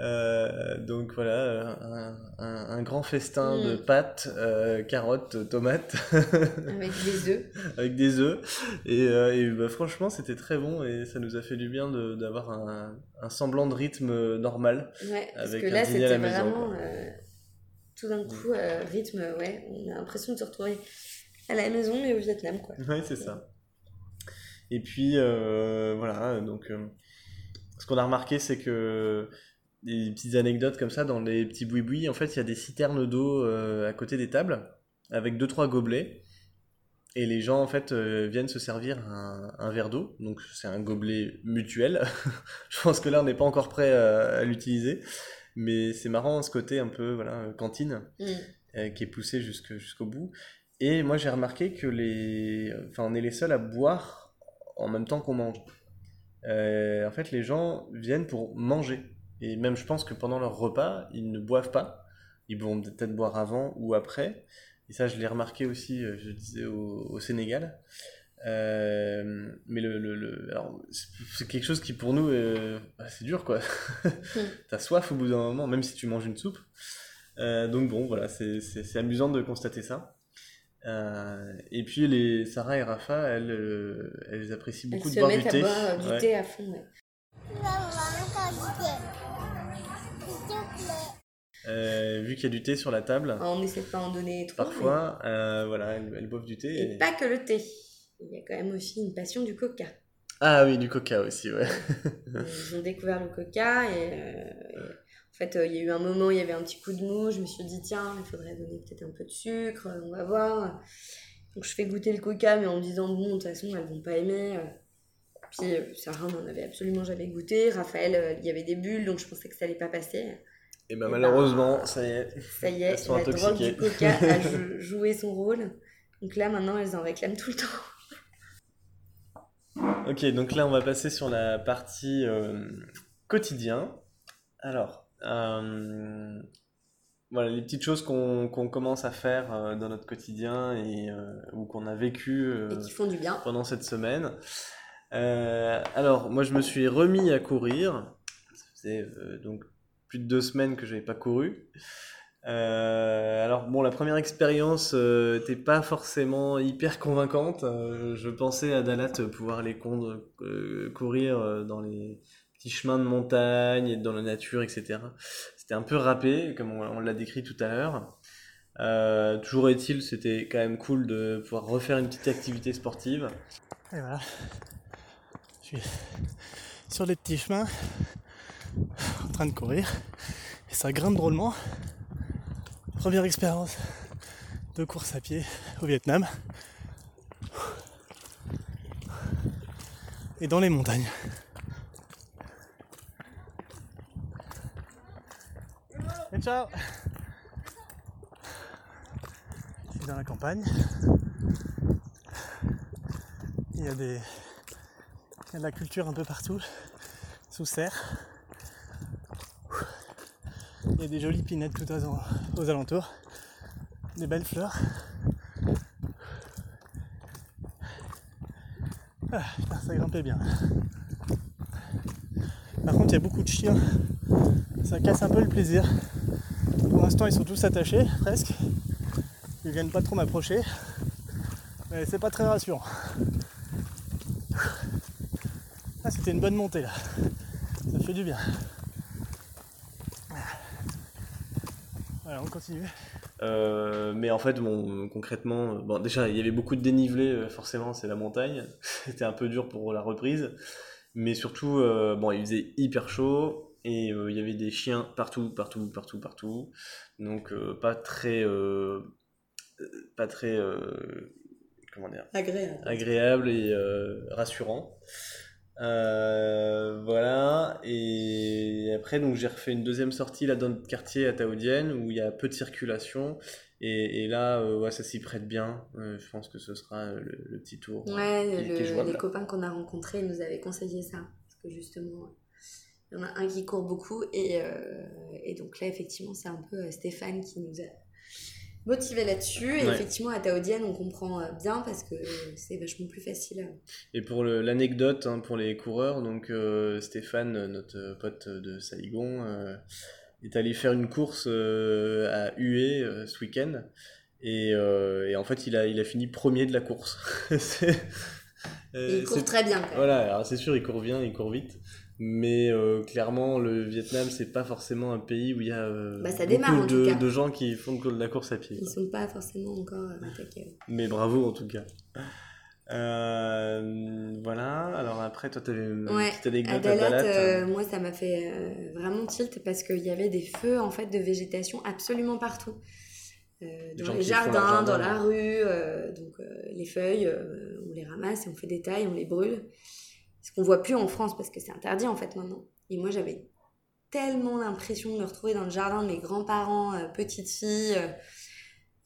Euh, donc voilà, un, un- un grand festin Mm. de pâtes, euh, carottes, tomates, avec des œufs. avec des œufs, et, euh, et bah, franchement c'était très bon, et ça nous a fait du bien d'avoir un, un semblant de rythme normal. Ouais, parce Avec que là, c'était vraiment tout d'un coup euh, rythme, ouais. On a l'impression de se retrouver à la maison, mais au Vietnam, quoi. Oui, c'est ça. Et puis, euh, voilà, donc, euh, ce qu'on a remarqué, c'est que des petites anecdotes comme ça, dans les petits boui-boui, en fait, il y a des citernes d'eau euh, à côté des tables, avec deux, trois gobelets. Et les gens, en fait, viennent se servir un, un verre d'eau. Donc, c'est un gobelet mutuel. Je pense que là, on n'est pas encore prêt à, à l'utiliser. Mais c'est marrant ce côté un peu voilà, cantine Mm. qui est poussé jusqu'au bout. Et moi j'ai remarqué que les... enfin, on est les seuls à boire en même temps qu'on mange. Euh, en fait, les gens viennent pour manger. Et même je pense que pendant leur repas, ils ne boivent pas. Ils vont peut-être boire avant ou après. Et ça, je l'ai remarqué aussi, euh, je disais, au, au Sénégal. Euh, mais le, le, le- alors, c'est quelque chose qui pour nous, euh, bah, c'est dur quoi. T'as soif au bout d'un moment, même si tu manges une soupe. Euh, donc bon, voilà, c'est c'est- c'est amusant de constater ça. Euh, et puis les Sarah et Rafa, elles, euh, elles apprécient Elles beaucoup se de boire du mettent à thé. boire euh, du Ouais. thé à fond. ouais. Thé. Euh, vu qu'il y a du thé sur la table, On n'essaie pas en donner trop. parfois, euh, voilà, elles, elles boivent du thé. Et et- pas que le thé. Il y a quand même aussi une passion du coca. Ah oui, du coca aussi, ouais. Ils ont découvert le coca et, euh, fait, euh, il y a eu un moment, il y avait un petit coup de mou. Je me suis dit, tiens, il faudrait donner peut-être un peu de sucre, on va voir. Donc je fais goûter le coca, mais en me disant, bon, de toute façon, elles vont pas aimer. Puis euh, Sarah n'en avait absolument jamais goûté. Raphaël, euh, il y avait des bulles, donc je pensais que ça allait pas passer. Et ben, malheureusement, ça y est. Ça y est, la drogue du coca a jou- joué son rôle. Donc là, maintenant, elles en réclament tout le temps. Ok, donc là on va passer sur la partie euh, quotidien. Alors, euh, voilà les petites choses qu'on qu'on commence à faire euh, dans notre quotidien et euh, ou qu'on a vécu euh, Et qui font du bien. pendant cette semaine. Euh, alors, moi je me suis remis à courir. Ça faisait euh, donc plus de deux semaines que je n'avais pas couru. Euh, alors bon, la première expérience n'était pas forcément hyper convaincante. Euh, je pensais à Dalat pouvoir euh, courir euh, dans les petits chemins de montagne, être dans la nature, etc. C'était un peu râpé, comme on, l'a décrit tout à l'heure. Euh, toujours est-il, c'était quand même cool de pouvoir refaire une petite activité sportive. Et voilà. Je suis sur les petits chemins, en train de courir. Et ça grimpe drôlement. Première expérience de course à pied au Vietnam. Et dans les montagnes. Et ciao Et dans la campagne. Il y a des. Il y a de la culture un peu partout, sous serre. Il y a des jolies pinettes tout aux, aux alentours, des belles fleurs. Ah, ça grimpait bien. Par contre, il y a beaucoup de chiens. Ça casse un peu le plaisir. Pour l'instant, ils sont tous attachés, presque. Ils viennent pas trop m'approcher. Mais c'est pas très rassurant. Ah, c'était une bonne montée là. Ça fait du bien. Voilà, on continue. Euh, mais en fait, bon, concrètement, euh, bon, déjà, il y avait beaucoup de dénivelé, euh, forcément, c'est la montagne. C'était un peu dur pour la reprise. Mais surtout, bon, il faisait hyper chaud et euh, il y avait des chiens partout, partout, partout, partout. Donc, euh, pas très. euh, pas très. comment dire Agréable. agréable et rassurant. Voilà, et après, donc j'ai refait une deuxième sortie là dans notre quartier à Taoudienne où il y a peu de circulation. Et, et là, ouais, ça s'y prête bien. Je pense que ce sera le, le petit tour Ouais, qui, le- qui les copains qu'on a rencontrés nous avaient conseillé ça. Parce que justement, il y en a un qui court beaucoup. Et, euh, et donc là, effectivement, c'est un peu euh, Stéphane qui nous a motivés là-dessus. Et Ouais. effectivement, à Taoudienne, on comprend euh, bien parce que c'est vachement plus facile. Et pour l'anecdote hein, pour les coureurs, donc euh, Stéphane, notre pote de Saigon, euh, est allé faire une course euh, à Hué ce week-end. Et, et en fait, il a, il a fini premier de la course. Il court très bien. Voilà, alors c'est sûr, il court bien, il court vite. Mais euh, clairement, le Vietnam, c'est pas forcément un pays où il y a euh, Bah, ça beaucoup démarre, de, gens qui font de la course à pied. Ils sont pas forcément encore euh, attaqués. Mais bravo en tout cas. Euh, voilà, alors après, toi, t'avais une Ouais, petite anecdote À Dalat, euh, moi, ça m'a fait euh, vraiment tilt parce qu'il y avait des feux en fait de végétation absolument partout. Dans les jardins, jardin. dans la rue, donc les feuilles, on les ramasse et on fait des tailles, on les brûle. Ce qu'on voit plus en France parce que c'est interdit en fait maintenant. Et moi, j'avais tellement l'impression de me retrouver dans le jardin de mes grands-parents, euh, petite fille. euh,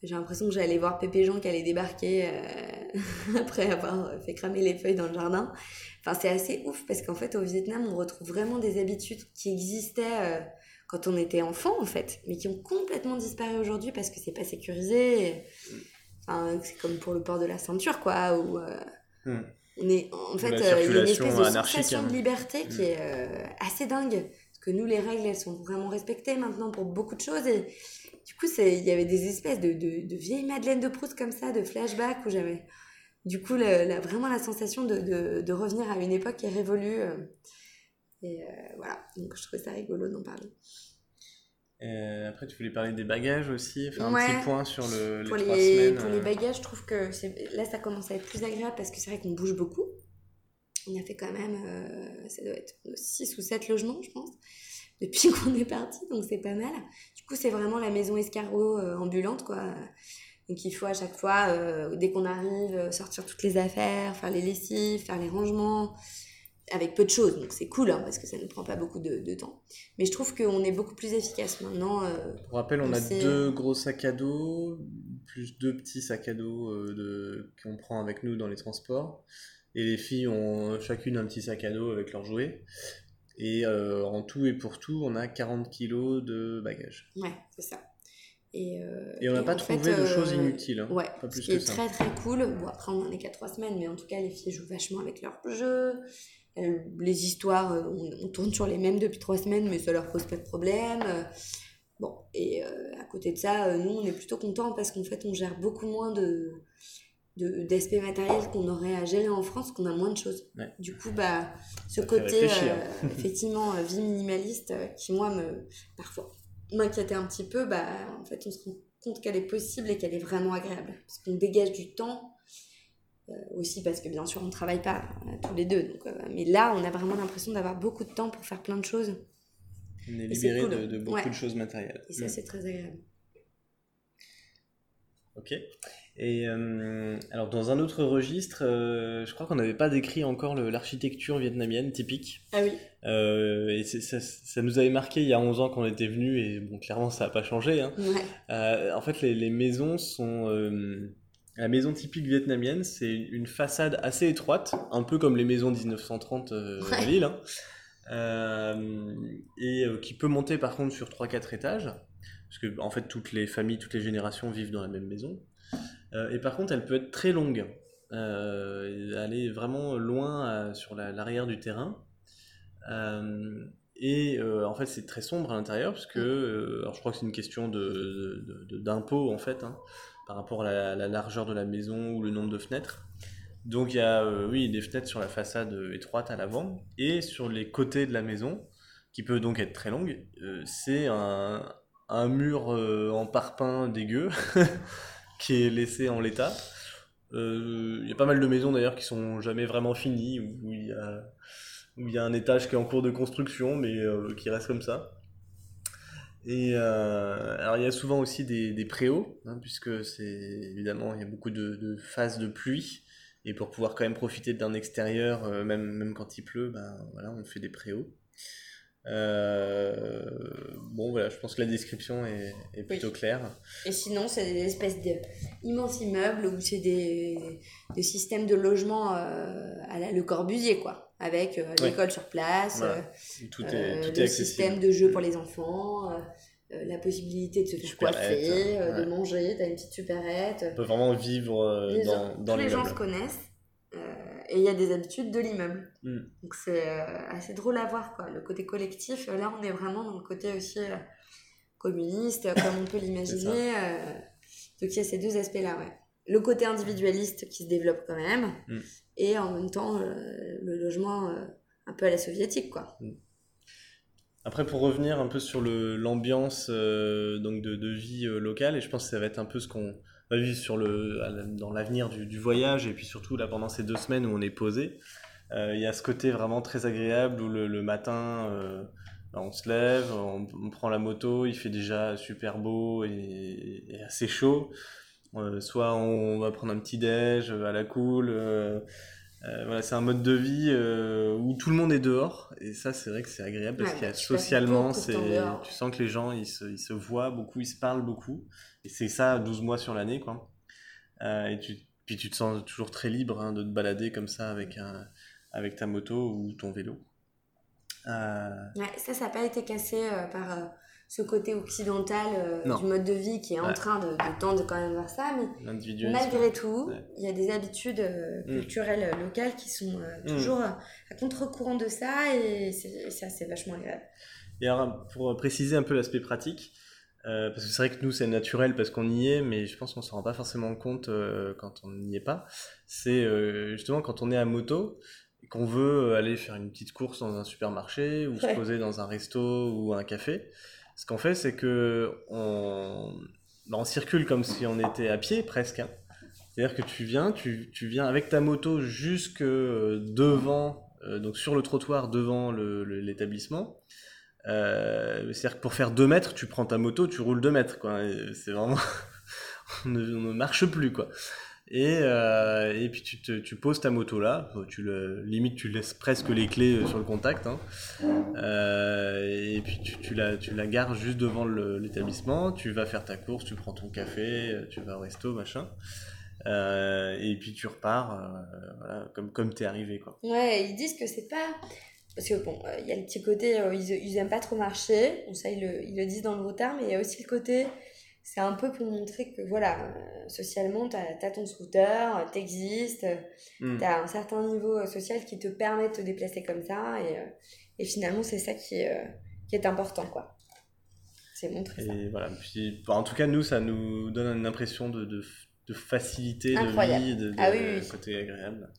j'ai l'impression que j'allais voir Pépé Jean qui allait débarquer euh, après avoir fait cramer les feuilles dans le jardin. Enfin, c'est assez ouf parce qu'en fait, au Vietnam, on retrouve vraiment des habitudes qui existaient euh, quand on était enfant, en fait, mais qui ont complètement disparu aujourd'hui parce que c'est pas sécurisé. Enfin, c'est comme pour le port de la ceinture, quoi, euh, Hmm. On est, en fait, euh, il y a une espèce de sensation hein. de liberté qui est euh, assez dingue. Parce que nous, les règles, elles sont vraiment respectées maintenant pour beaucoup de choses. Et du coup, c'est- il y avait des espèces de, de, de vieilles Madeleine de Proust comme ça, de flashbacks, où j'avais du coup la- vraiment la sensation de, de, de revenir à une époque qui est révolue. euh. Et euh, voilà, donc je trouvais ça rigolo d'en parler. Euh, après, tu voulais parler des bagages aussi, faire Ouais. un petit point sur le, les pour trois les, semaines. pour les euh, bagages, je trouve que là, ça commence à être plus agréable parce que c'est vrai qu'on bouge beaucoup. On a fait quand même, euh, ça doit être 6 ou 7 logements, je pense, depuis qu'on est parti, donc c'est pas mal. Du coup, c'est vraiment la maison escargot euh, ambulante, quoi. Donc il faut à chaque fois, dès qu'on arrive, sortir toutes les affaires, faire les lessives, faire les rangements, avec peu de choses. Donc c'est cool, hein, parce que ça ne prend pas beaucoup de, de temps. Mais je trouve qu'on est beaucoup plus efficace maintenant. euh, Pour rappel, on On a sait- deux gros sacs à dos, plus deux petits sacs à dos euh, de... qu'on prend avec nous dans les transports. Et les filles ont chacune un petit sac à dos avec leurs jouets. Et euh, en tout et pour tout, on a 40 kilos de bagages. Ouais, c'est ça. Et, euh, Et on n'a pas trouvé fait, de euh, choses inutiles. hein. Ouais, Pas plus ce qui que est ça. très très cool. Bon, après, on en est qu'à trois semaines, mais en tout cas, les filles jouent vachement avec leurs jeux. Euh, Les histoires, euh, on, on tourne sur les mêmes depuis trois semaines, mais ça leur pose pas de problème. Euh, Bon, et à côté de ça, nous, on est plutôt contents parce qu'en fait, on gère beaucoup moins de de- d'aspects matériels qu'on aurait à gérer en France, qu'on a moins de choses. Ouais. Du coup, bah, ce Ça côté, euh, effectivement, vie minimaliste, euh, qui moi, me, parfois, m'inquiétait un petit peu, bah, en fait, on se rend compte qu'elle est possible et qu'elle est vraiment agréable. Parce qu'on dégage du temps, euh, aussi parce que bien sûr, on ne travaille pas euh, tous les deux. Donc, euh, mais là, on a vraiment l'impression d'avoir beaucoup de temps pour faire plein de choses. On est libéré cool. de, de beaucoup Ouais. de choses matérielles. Et ça, Mm. c'est très agréable. Ok. Et alors, dans un autre registre, je crois qu'on n'avait pas décrit encore l'architecture vietnamienne typique. Ah oui. Et ça, ça nous avait marqué il y a 11 ans quand on était venu, et bon, clairement, ça n'a pas changé. hein. Ouais. En fait, les, les maisons sont. La maison typique vietnamienne, c'est une, façade assez étroite, un peu comme les maisons 1930 euh, à Ouais. Lille, hein. Euh, et euh, qui peut monter par contre sur 3-4 étages, parce que en fait, toutes les familles, toutes les générations vivent dans la même maison. Euh, et par contre, elle peut être très longue, euh, aller vraiment loin sur la- l'arrière du terrain. Et euh, en fait, c'est très sombre à l'intérieur, parce que, euh, alors je crois que c'est une question de- d'impôt en fait, hein, par rapport à la, la largeur de la maison ou le nombre de fenêtres. Donc il y a, euh, oui, des fenêtres sur la façade euh, étroite à l'avant, et sur les côtés de la maison, qui peut donc être très longue, euh, c'est un, mur en parpaing dégueu, qui est laissé en l'état. Il y a pas mal de maisons d'ailleurs qui sont jamais vraiment finies, où il y a, un étage qui est en cours de construction, mais qui reste comme ça. Et euh, alors il y a souvent aussi des, des préaux, hein, puisque c'est évidemment il y a beaucoup de, de phases de pluie, et pour pouvoir quand même profiter d'un extérieur, euh, même, même quand il pleut, ben voilà, on fait des préaux. Euh, bon voilà, je pense que la description est, est plutôt claire. Et sinon, c'est des espèces d'immenses immeubles où c'est des, des systèmes de logement euh, à la Le Corbusier, quoi. Avec euh, Ouais. l'école sur place, Voilà. Tout est, tout est le système de jeu pour les enfants, euh, euh, la possibilité de se faire coiffer, euh, ouais. de manger, t'as une petite supérette. On peut vraiment vivre euh, Les dans, gens- dans tous les gens se connaissent euh, et il y a des habitudes de l'immeuble. Mm. Donc c'est euh, assez drôle à voir, quoi. Le côté collectif, euh, là on est vraiment dans le côté aussi euh, communiste, euh, comme on peut l'imaginer. euh. donc il y a ces deux aspects-là, ouais. Le côté individualiste qui se développe quand même, Mm. et en même temps euh, le logement euh, un peu à la soviétique, quoi. Après, pour revenir un peu sur l'ambiance euh, de, vie euh, locale, et je pense que ça va être un peu ce qu'on va vivre dans l'avenir du, voyage, et puis surtout là pendant ces deux semaines où on est posé, euh, il y a ce côté vraiment très agréable où le, matin bah, on se lève, on, on prend la moto, il fait déjà super beau et, assez chaud. Soit on va prendre un petit déj à la cool, euh, voilà, c'est un mode de vie euh, où tout le monde est dehors et ça c'est vrai que c'est agréable parce Ouais, qu'il y a tu passes socialement c'est tu sens que les gens ils se, ils se voient beaucoup, ils se parlent beaucoup et c'est ça 12 mois sur l'année quoi. Euh, et tu puis tu te sens toujours très libre hein, de te balader comme ça avec un avec ta moto ou ton vélo. Ouais, ça, ça n'a pas été cassé par ce côté occidental euh, du mode de vie qui est en Ouais. train de, de tendre quand même vers ça, mais malgré tout, Ouais. il y a des habitudes euh, Mm. culturelles locales qui sont euh, Mm. toujours à contre-courant de ça, et, c'est- ça, c'est vachement agréable. Et alors, pour préciser un peu l'aspect pratique, parce que c'est vrai que nous, c'est naturel parce qu'on y est, mais je pense qu'on ne s'en rend pas forcément compte quand on n'y est pas. C'est justement quand on est à moto qu'on veut aller faire une petite course dans un supermarché ou se poser dans un resto ou un café. Ce qu'on fait, c'est que on, bah, on circule comme si on était à pied presque. hein. C'est-à-dire que tu viens, tu, tu viens avec ta moto jusque euh, devant, euh, donc sur le trottoir devant l'établissement. Euh, C'est-à-dire que pour faire 2 mètres, tu prends ta moto, tu roules 2 mètres. C'est vraiment. on, ne, on ne marche plus, quoi. Et, euh, et puis tu, tu poses ta moto là, tu limite tu laisses presque les clés euh, sur le contact, hein. Euh, et puis tu, tu, la, tu la gares juste devant l'établissement, tu vas faire ta course, tu prends ton café, tu vas au resto, machin, et puis tu repars comme, comme t'es arrivé. Quoi. Ouais, ils disent que c'est pas. Parce que bon, il y a le petit côté, ils, ils aiment pas trop marcher, ça ils le, ils le disent dans le retard, mais il y a aussi le côté, c'est un peu pour montrer que voilà, euh, socialement, t'as as ton scooter, euh, t'existes, euh, Mm. t'as un certain niveau euh, social qui te permet de te déplacer comme ça, et, euh, et finalement, c'est ça qui est, qui est important, quoi. C'est montrer ça. Et voilà. Puis, en tout cas, nous, ça nous donne une impression de, de, de facilité de Incroyable. vie, de, de Ah oui, côté agréable.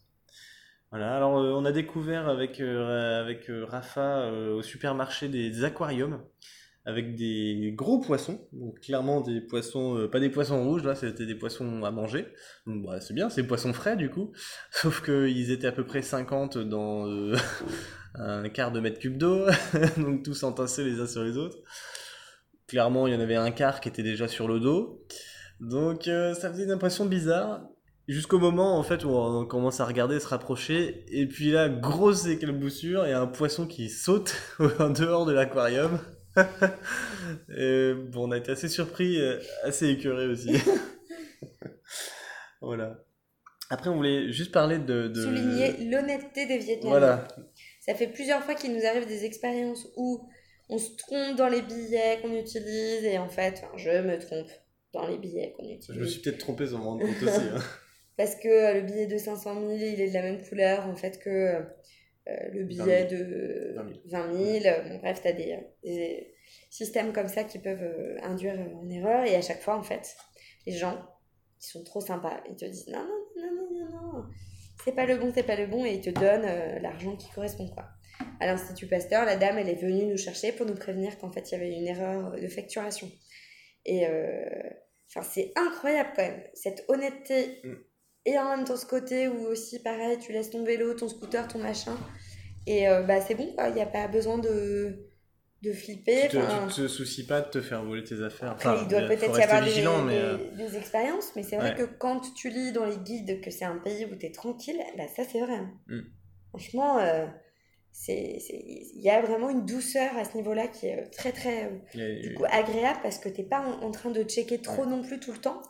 Voilà. Alors, euh, on a découvert avec, euh, avec euh, Rafa au supermarché des aquariums avec des gros poissons. Donc, clairement, des poissons, euh, pas des poissons rouges, là, c'était des poissons à manger. Donc, bah, c'est bien, c'est des poissons frais, du coup. Sauf qu'ils étaient à peu près 50 dans euh, un quart de mètre cube d'eau. Donc, tous entassés les uns sur les autres. Clairement, il y en avait un quart qui était déjà sur le dos. Donc, euh, ça faisait une impression bizarre. Jusqu'au moment, en fait, où on commence à regarder, se rapprocher. Et puis là, grosse éclaboussure et un poisson qui saute en dehors de l'aquarium. et bon, on a été assez surpris, euh, assez écœurés aussi. voilà. Après, on voulait juste parler de... de... Souligner l'honnêteté des Vietnamiens. Voilà. Ça fait plusieurs fois qu'il nous arrive des expériences où on se trompe dans les billets qu'on utilise et en fait, enfin, je me trompe dans les billets qu'on Je me utilise. suis peut-être trompé sans me rendre compte aussi. hein. Parce que euh, le billet de 500 000, il est de la même couleur en fait que euh, le billet 20 000. de 20 000. 20 000. Bon, bref, tu as des, des systèmes comme ça qui peuvent euh, induire en erreur et à chaque fois, en fait, les gens, ils sont trop sympas. Ils te disent non, non, non, non, non, non, c'est pas le bon, c'est pas le bon et ils te donnent euh, l'argent qui correspond quoi. À l'Institut Pasteur, la dame, elle est venue nous chercher pour nous prévenir qu'en fait, il y avait une erreur de facturation. Et euh, enfin, c'est incroyable quand même, cette honnêteté. Et en même temps, ce côté où aussi, pareil, tu laisses ton vélo, ton scooter, ton machin. Et euh, bah, c'est bon. Il n'y a pas besoin de, de flipper. Tu te, enfin, tu te soucies pas de te faire voler tes affaires. après, Enfin, il doit peut-être y avoir des, mais, euh, des expériences, mais c'est vrai Ouais. que quand tu lis dans les guides que c'est un pays où tu es tranquille, bah ça c'est vrai. Mm. Franchement, euh, il y a vraiment une douceur à ce niveau-là qui est très très euh, du coup, agréable parce que t'es pas en, en train de checker trop non plus tout le temps,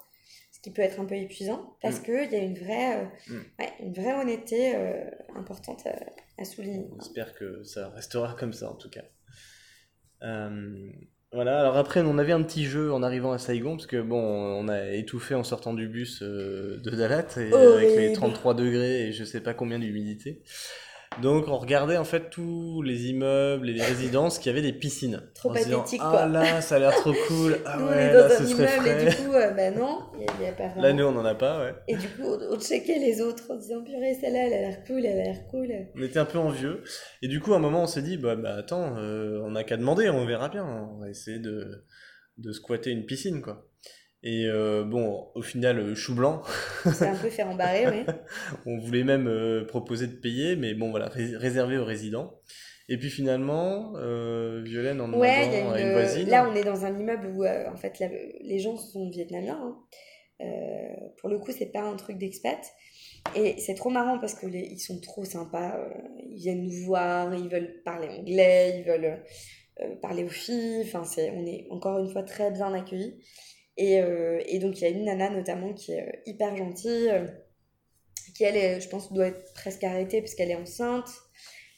qui peut être un peu épuisant, parce Mm. qu'il y a une vraie, euh, Mm. ouais, une vraie honnêteté euh, importante à, à souligner. J'espère que ça restera comme ça en tout cas. Euh, voilà, alors après on avait un petit jeu en arrivant à Saigon parce que bon, on a étouffé en sortant du bus de Dalat et avec les Horrible. 33 degrés et je sais pas combien d'humidité. Donc on regardait en fait tous les immeubles et les résidences qui avaient des piscines. Trop En disant, pathétique, Ah quoi. là, ça a l'air trop cool. Ah Nous, on ouais, est là dans ce un serait immeuble et frais. du coup, euh, bah non, il n'y a, pas vraiment. Là nous on en a pas, ouais. Et du coup, on, on checkait les autres en disant purée, celle-là, elle a l'air cool, elle a l'air cool. On était un peu envieux. Et du coup, à un moment, on s'est dit, bah, bah attends, euh, on n'a qu'à demander, on verra bien. On va essayer de, de squatter une piscine, quoi. Et euh, bon, au final, euh, chou blanc, C'est un peu fait embarrer, oui. on voulait même euh, proposer de payer, mais bon, voilà, ré- réservé aux résidents. Et puis finalement, euh, Violaine en Ouais, il y a à une... une voisine. Là, on est dans un immeuble où, en fait, les gens sont vietnamiens. hein. Pour le coup, c'est pas un truc d'expat. Et c'est trop marrant parce que les, ils sont trop sympas. ils viennent nous voir, ils veulent parler anglais, ils veulent parler aux filles. Enfin, c'est, on est encore une fois très bien accueillis. Et, euh, et donc, il y a une nana notamment qui est euh, hyper gentille, euh, qui elle, est, je pense, doit être presque arrêtée parce qu'elle est enceinte.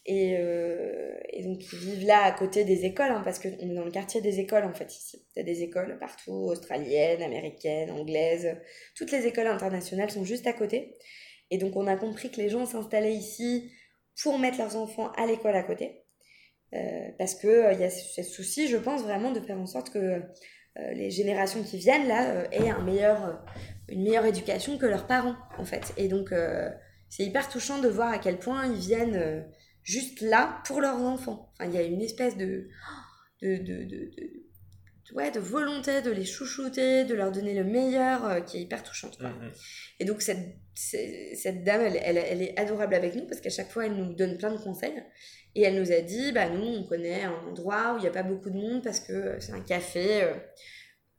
Et, et donc, ils vivent là à côté des écoles, hein, parce qu'on est dans le quartier des écoles en fait ici. A des écoles partout, australiennes, américaines, anglaises. Toutes les écoles internationales sont juste à côté. Et donc, on a compris que les gens s'installaient ici pour mettre leurs enfants à l'école à côté. Parce qu'il il y a ce souci, je pense, vraiment de faire en sorte que les générations qui viennent là euh, aient un meilleur, euh, une meilleure éducation que leurs parents, en fait. Et donc, euh, c'est hyper touchant de voir à quel point ils viennent euh, juste là pour leurs enfants. Enfin, il y a une espèce de, de, de, de, de- ouais, de volonté de les chouchouter, de leur donner le meilleur, euh, qui est hyper touchante. quoi. Mhm. Et donc cette, cette dame, elle, elle, elle est adorable avec nous parce qu'à chaque fois, elle nous donne plein de conseils. Et elle nous a dit, bah nous, on connaît un endroit où il n'y a pas beaucoup de monde parce que c'est un café, euh,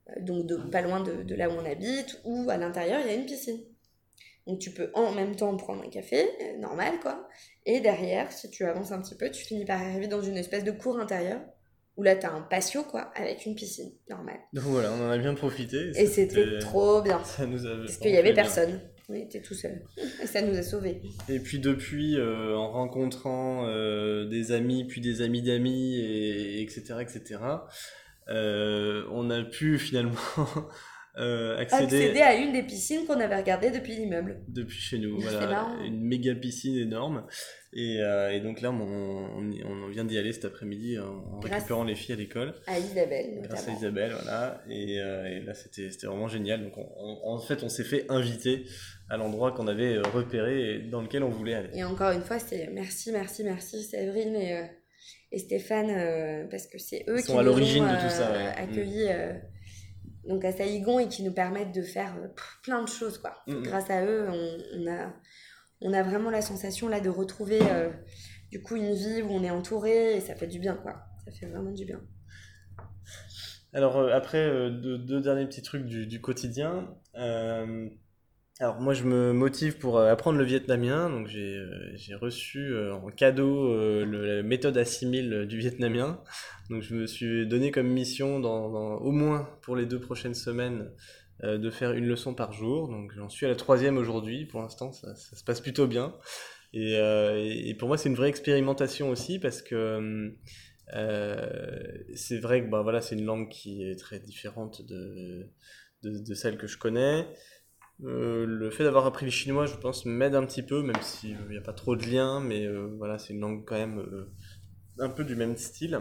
euh, donc de, pas loin de, de là où on habite, où à l'intérieur, il y a une piscine. Donc tu peux en même temps prendre un café, euh, normal quoi. Et derrière, si tu avances un petit peu, tu finis par arriver dans une espèce de cour intérieure où là, tu as un patio quoi, avec une piscine, normale. Donc voilà, on en a bien profité. Et c'était trop bien. Ça nous avait Parce qu'il y avait bien. On était tout seul. Et ça nous a sauvés. Et puis depuis, euh, en rencontrant euh, des amis, puis des amis d'amis, et, etc., etc., euh, on a pu finalement euh, accéder, Accéder à une des piscines qu'on avait regardées depuis l'immeuble. depuis chez nous. Voilà, une méga piscine énorme. Et, euh, et donc là, on, on, vient d'y aller cet après-midi en, Grâce- récupérant les filles à l'école. À Isabelle, Grâce à. Isabelle, voilà. Et, euh, et là, c'était vraiment génial. Donc, on- on- en fait, on s'est fait inviter à l'endroit qu'on avait repéré et dans lequel on voulait aller. Et encore une fois, c'est merci, merci, merci Séverine et, et Stéphane, parce que c'est eux Ils qui sont à nous l'origine ont, de tout ça, ouais. accueillis euh, donc à Saïgon et qui nous permettent de faire euh, plein de choses. Quoi. Mhm. Grâce à eux, on, on a, on a vraiment la sensation là de retrouver euh, du coup une vie où on est entouré et ça fait du bien. quoi. Ça fait vraiment du bien. Alors euh, après euh, deux, deux derniers petits trucs du, du quotidien. Alors moi je me motive pour euh, apprendre le vietnamien, donc j'ai euh, j'ai reçu euh, en cadeau la méthode assimile du vietnamien. Donc je me suis donné comme mission dans, au moins pour les deux prochaines semaines de faire une leçon par jour. Donc j'en suis à la troisième aujourd'hui. Pour l'instant ça, se passe plutôt bien. Et, pour moi c'est une vraie expérimentation aussi parce que c'est vrai que bah, voilà, c'est une langue qui est très différente de, de celle que je connais. Euh, le fait d'avoir appris le chinois, je pense, m'aide un petit peu, même s'il n'y a pas trop de liens, mais euh, voilà, c'est une langue quand même euh, un peu du même style.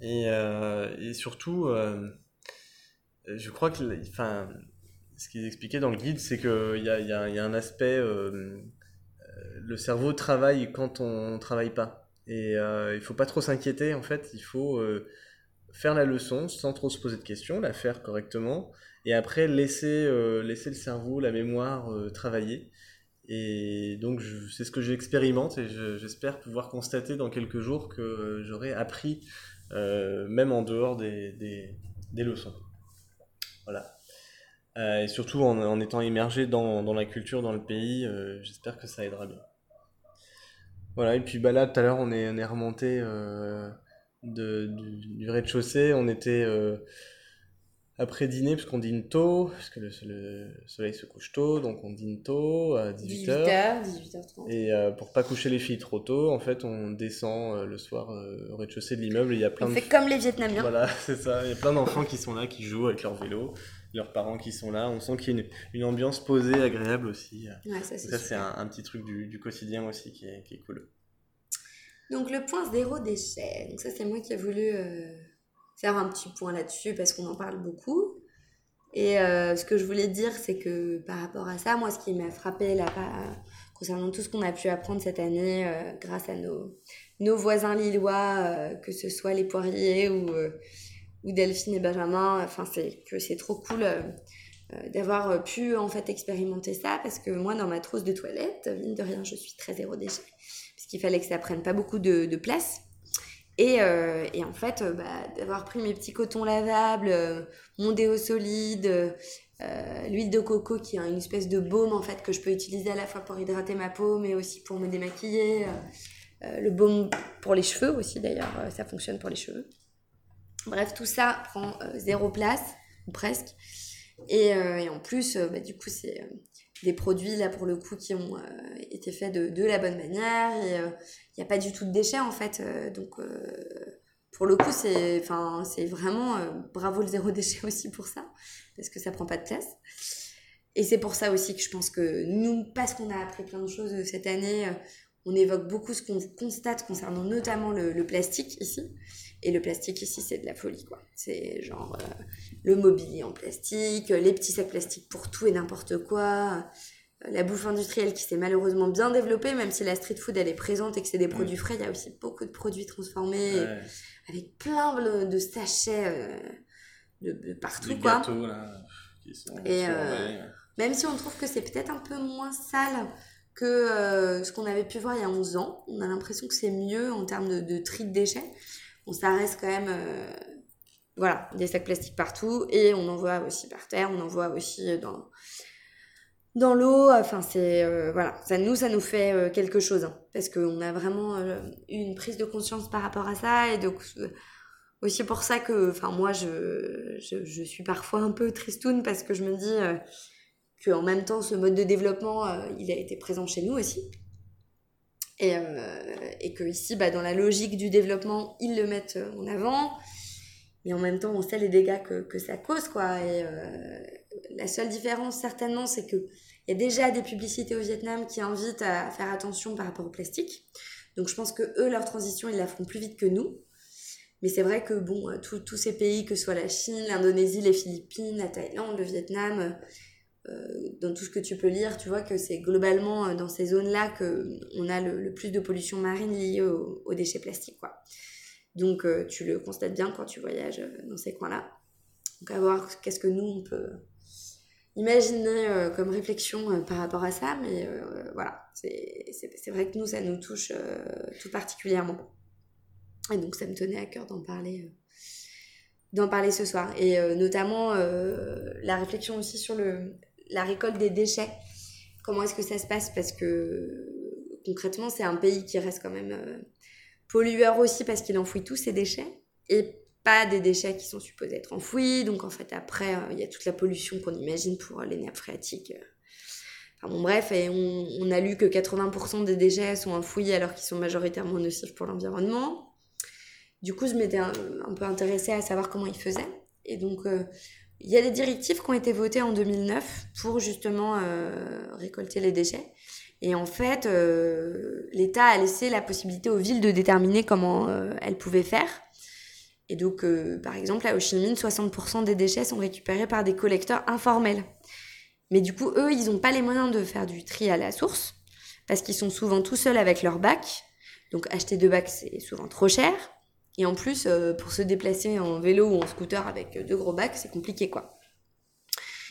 Et, euh, et surtout, euh, je crois que, enfin, ce qu'ils expliquaient dans le guide, c'est qu'il y a, y, a, y a un aspect, euh, euh, le cerveau travaille quand on ne travaille pas. Et euh, il faut pas trop s'inquiéter, en fait, il faut euh, faire la leçon sans trop se poser de questions, la faire correctement, et après laisser, euh, laisser le cerveau, la mémoire euh, travailler. Et donc c'est ce que j'expérimente et je- j'espère pouvoir constater dans quelques jours que euh, j'aurai appris, même en dehors des, des, des leçons. Voilà. Et surtout en, étant immergé dans, dans la culture, dans le pays, j'espère que ça aidera bien. Voilà, et puis bah là, tout à l'heure, on est, on est remonté de, du, du rez-de-chaussée. On était après dîner, puisqu'on dîne tôt, puisque le, le soleil se couche tôt, donc on dîne tôt à 18h. 18h, 18h30. Et euh, pour pas coucher les filles trop tôt, en fait, on descend euh, le soir euh, au rez-de-chaussée de l'immeuble et il y a plein On de fait comme les Vietnamiens. voilà, c'est ça. Il y a plein d'enfants qui sont là, qui jouent avec leur vélo, leurs parents qui sont là. On sent qu'il y a une, une ambiance posée, agréable aussi. Ouais, ça, c'est Ça, c'est un, un petit truc du, du quotidien aussi qui est, qui est cool. Donc le point zéro déchet. Donc ça c'est moi qui ai voulu euh, faire un petit point là-dessus parce qu'on en parle beaucoup. Et euh, ce que je voulais dire c'est que par rapport à ça, moi ce qui m'a frappé là concernant tout ce qu'on a pu apprendre cette année euh, grâce à nos, nos voisins lillois, euh, que ce soit les poiriers ou, ou Delphine et Benjamin, enfin c'est que c'est trop cool d'avoir pu en fait expérimenter ça parce que moi dans ma trousse de toilette, mine de rien je suis très zéro déchet parce qu'il fallait que ça prenne pas beaucoup de place. Et, euh, et en fait, euh, bah, d'avoir pris mes petits cotons lavables, euh, mon déo solide, l'huile de coco qui est une espèce de baume en fait que je peux utiliser à la fois pour hydrater ma peau mais aussi pour me démaquiller. Le baume pour les cheveux aussi d'ailleurs, ça fonctionne pour les cheveux. Bref, tout ça prend zéro place, ou presque. Et, et en plus, bah, du coup, c'est des produits là pour le coup qui ont euh, été faits de, la bonne manière et il n'y a pas du tout de déchets en fait. euh, donc euh, pour le coup, c'est enfin c'est vraiment euh, bravo le zéro déchet aussi pour ça parce que ça prend pas de place. Et c'est pour ça aussi que je pense que nous, parce qu'on a appris plein de choses euh, cette année, euh, on évoque beaucoup ce qu'on constate concernant notamment le, le plastique ici. Et le plastique ici, c'est de la folie, quoi. C'est genre euh, le mobilier en plastique, les petits sacs plastiques pour tout et n'importe quoi, euh, la bouffe industrielle qui s'est malheureusement bien développée, même si la street food elle est présente et que c'est des produits frais, il y a aussi beaucoup de produits transformés Ouais. avec plein de, sachets euh, de, de partout, Les quoi. gâteaux, là, qui sont Et, suremballés. Même si on trouve que c'est peut-être un peu moins sale que euh, ce qu'on avait pu voir il y a 11 ans, on a l'impression que c'est mieux en termes de, de tri de déchets. Bon, ça reste quand même, euh, voilà, des sacs plastiques partout et on en voit aussi par terre, on en voit aussi dans, dans l'eau. Enfin, c'est, euh, voilà, ça nous, ça nous fait euh, quelque chose hein, parce qu'on a vraiment euh, eu une prise de conscience par rapport à ça et donc euh, aussi pour ça que, enfin, moi, je, je, suis parfois un peu tristoune parce que je me dis euh, que en même temps, ce mode de développement, euh, il a été présent chez nous aussi. Et, euh, et que ici, bah, dans la logique du développement, ils le mettent euh, en avant. Et en même temps, on sait les dégâts que, que ça cause, quoi. Et euh, la seule différence, certainement, c'est que il y a déjà des publicités au Vietnam qui invitent à faire attention par rapport au plastique. Donc, je pense que eux, leur transition, ils la feront plus vite que nous. Mais c'est vrai que, bon, euh, tous ces pays, que ce soit la Chine, l'Indonésie, les Philippines, la Thaïlande, le Vietnam, euh, dans tout ce que tu peux lire, tu vois que c'est globalement dans ces zones-là qu'on a le, plus de pollution marine liée au- aux déchets plastiques. Donc, euh, tu le constates bien quand tu voyages euh, dans ces coins-là. Donc, à voir qu'est-ce que nous, on peut imaginer euh, comme réflexion par rapport à ça. Mais voilà, c'est vrai que nous, ça nous touche tout particulièrement. Et donc, ça me tenait à cœur d'en parler, d'en parler ce soir. Et notamment, la réflexion aussi sur la récolte des déchets. Comment est-ce que ça se passe? Parce que concrètement, c'est un pays qui reste quand même pollueur aussi parce qu'il enfouit tous ses déchets et pas des déchets qui sont supposés être enfouis. Donc en fait, après, euh, il y a toute la pollution qu'on imagine pour les nappes phréatiques. euh. Enfin bon, bref, et on, a lu que 80% des déchets sont enfouis alors qu'ils sont majoritairement nocifs pour l'environnement. Du coup, je m'étais un, peu intéressée à savoir comment ils faisaient. Et donc, euh, il y a des directives qui ont été votées en 2009 pour justement récolter les déchets. Et en fait, euh, l'État a laissé la possibilité aux villes de déterminer comment euh, elles pouvaient faire. Et donc, euh, par exemple, à Ho Chi Minh, 60% des déchets sont récupérés par des collecteurs informels. Mais du coup, eux, ils n'ont pas les moyens de faire du tri à la source, parce qu'ils sont souvent tout seuls avec leur bac. Donc, acheter deux bacs, c'est souvent trop cher. Et en plus, pour se déplacer en vélo ou en scooter avec deux gros bacs, c'est compliqué, quoi.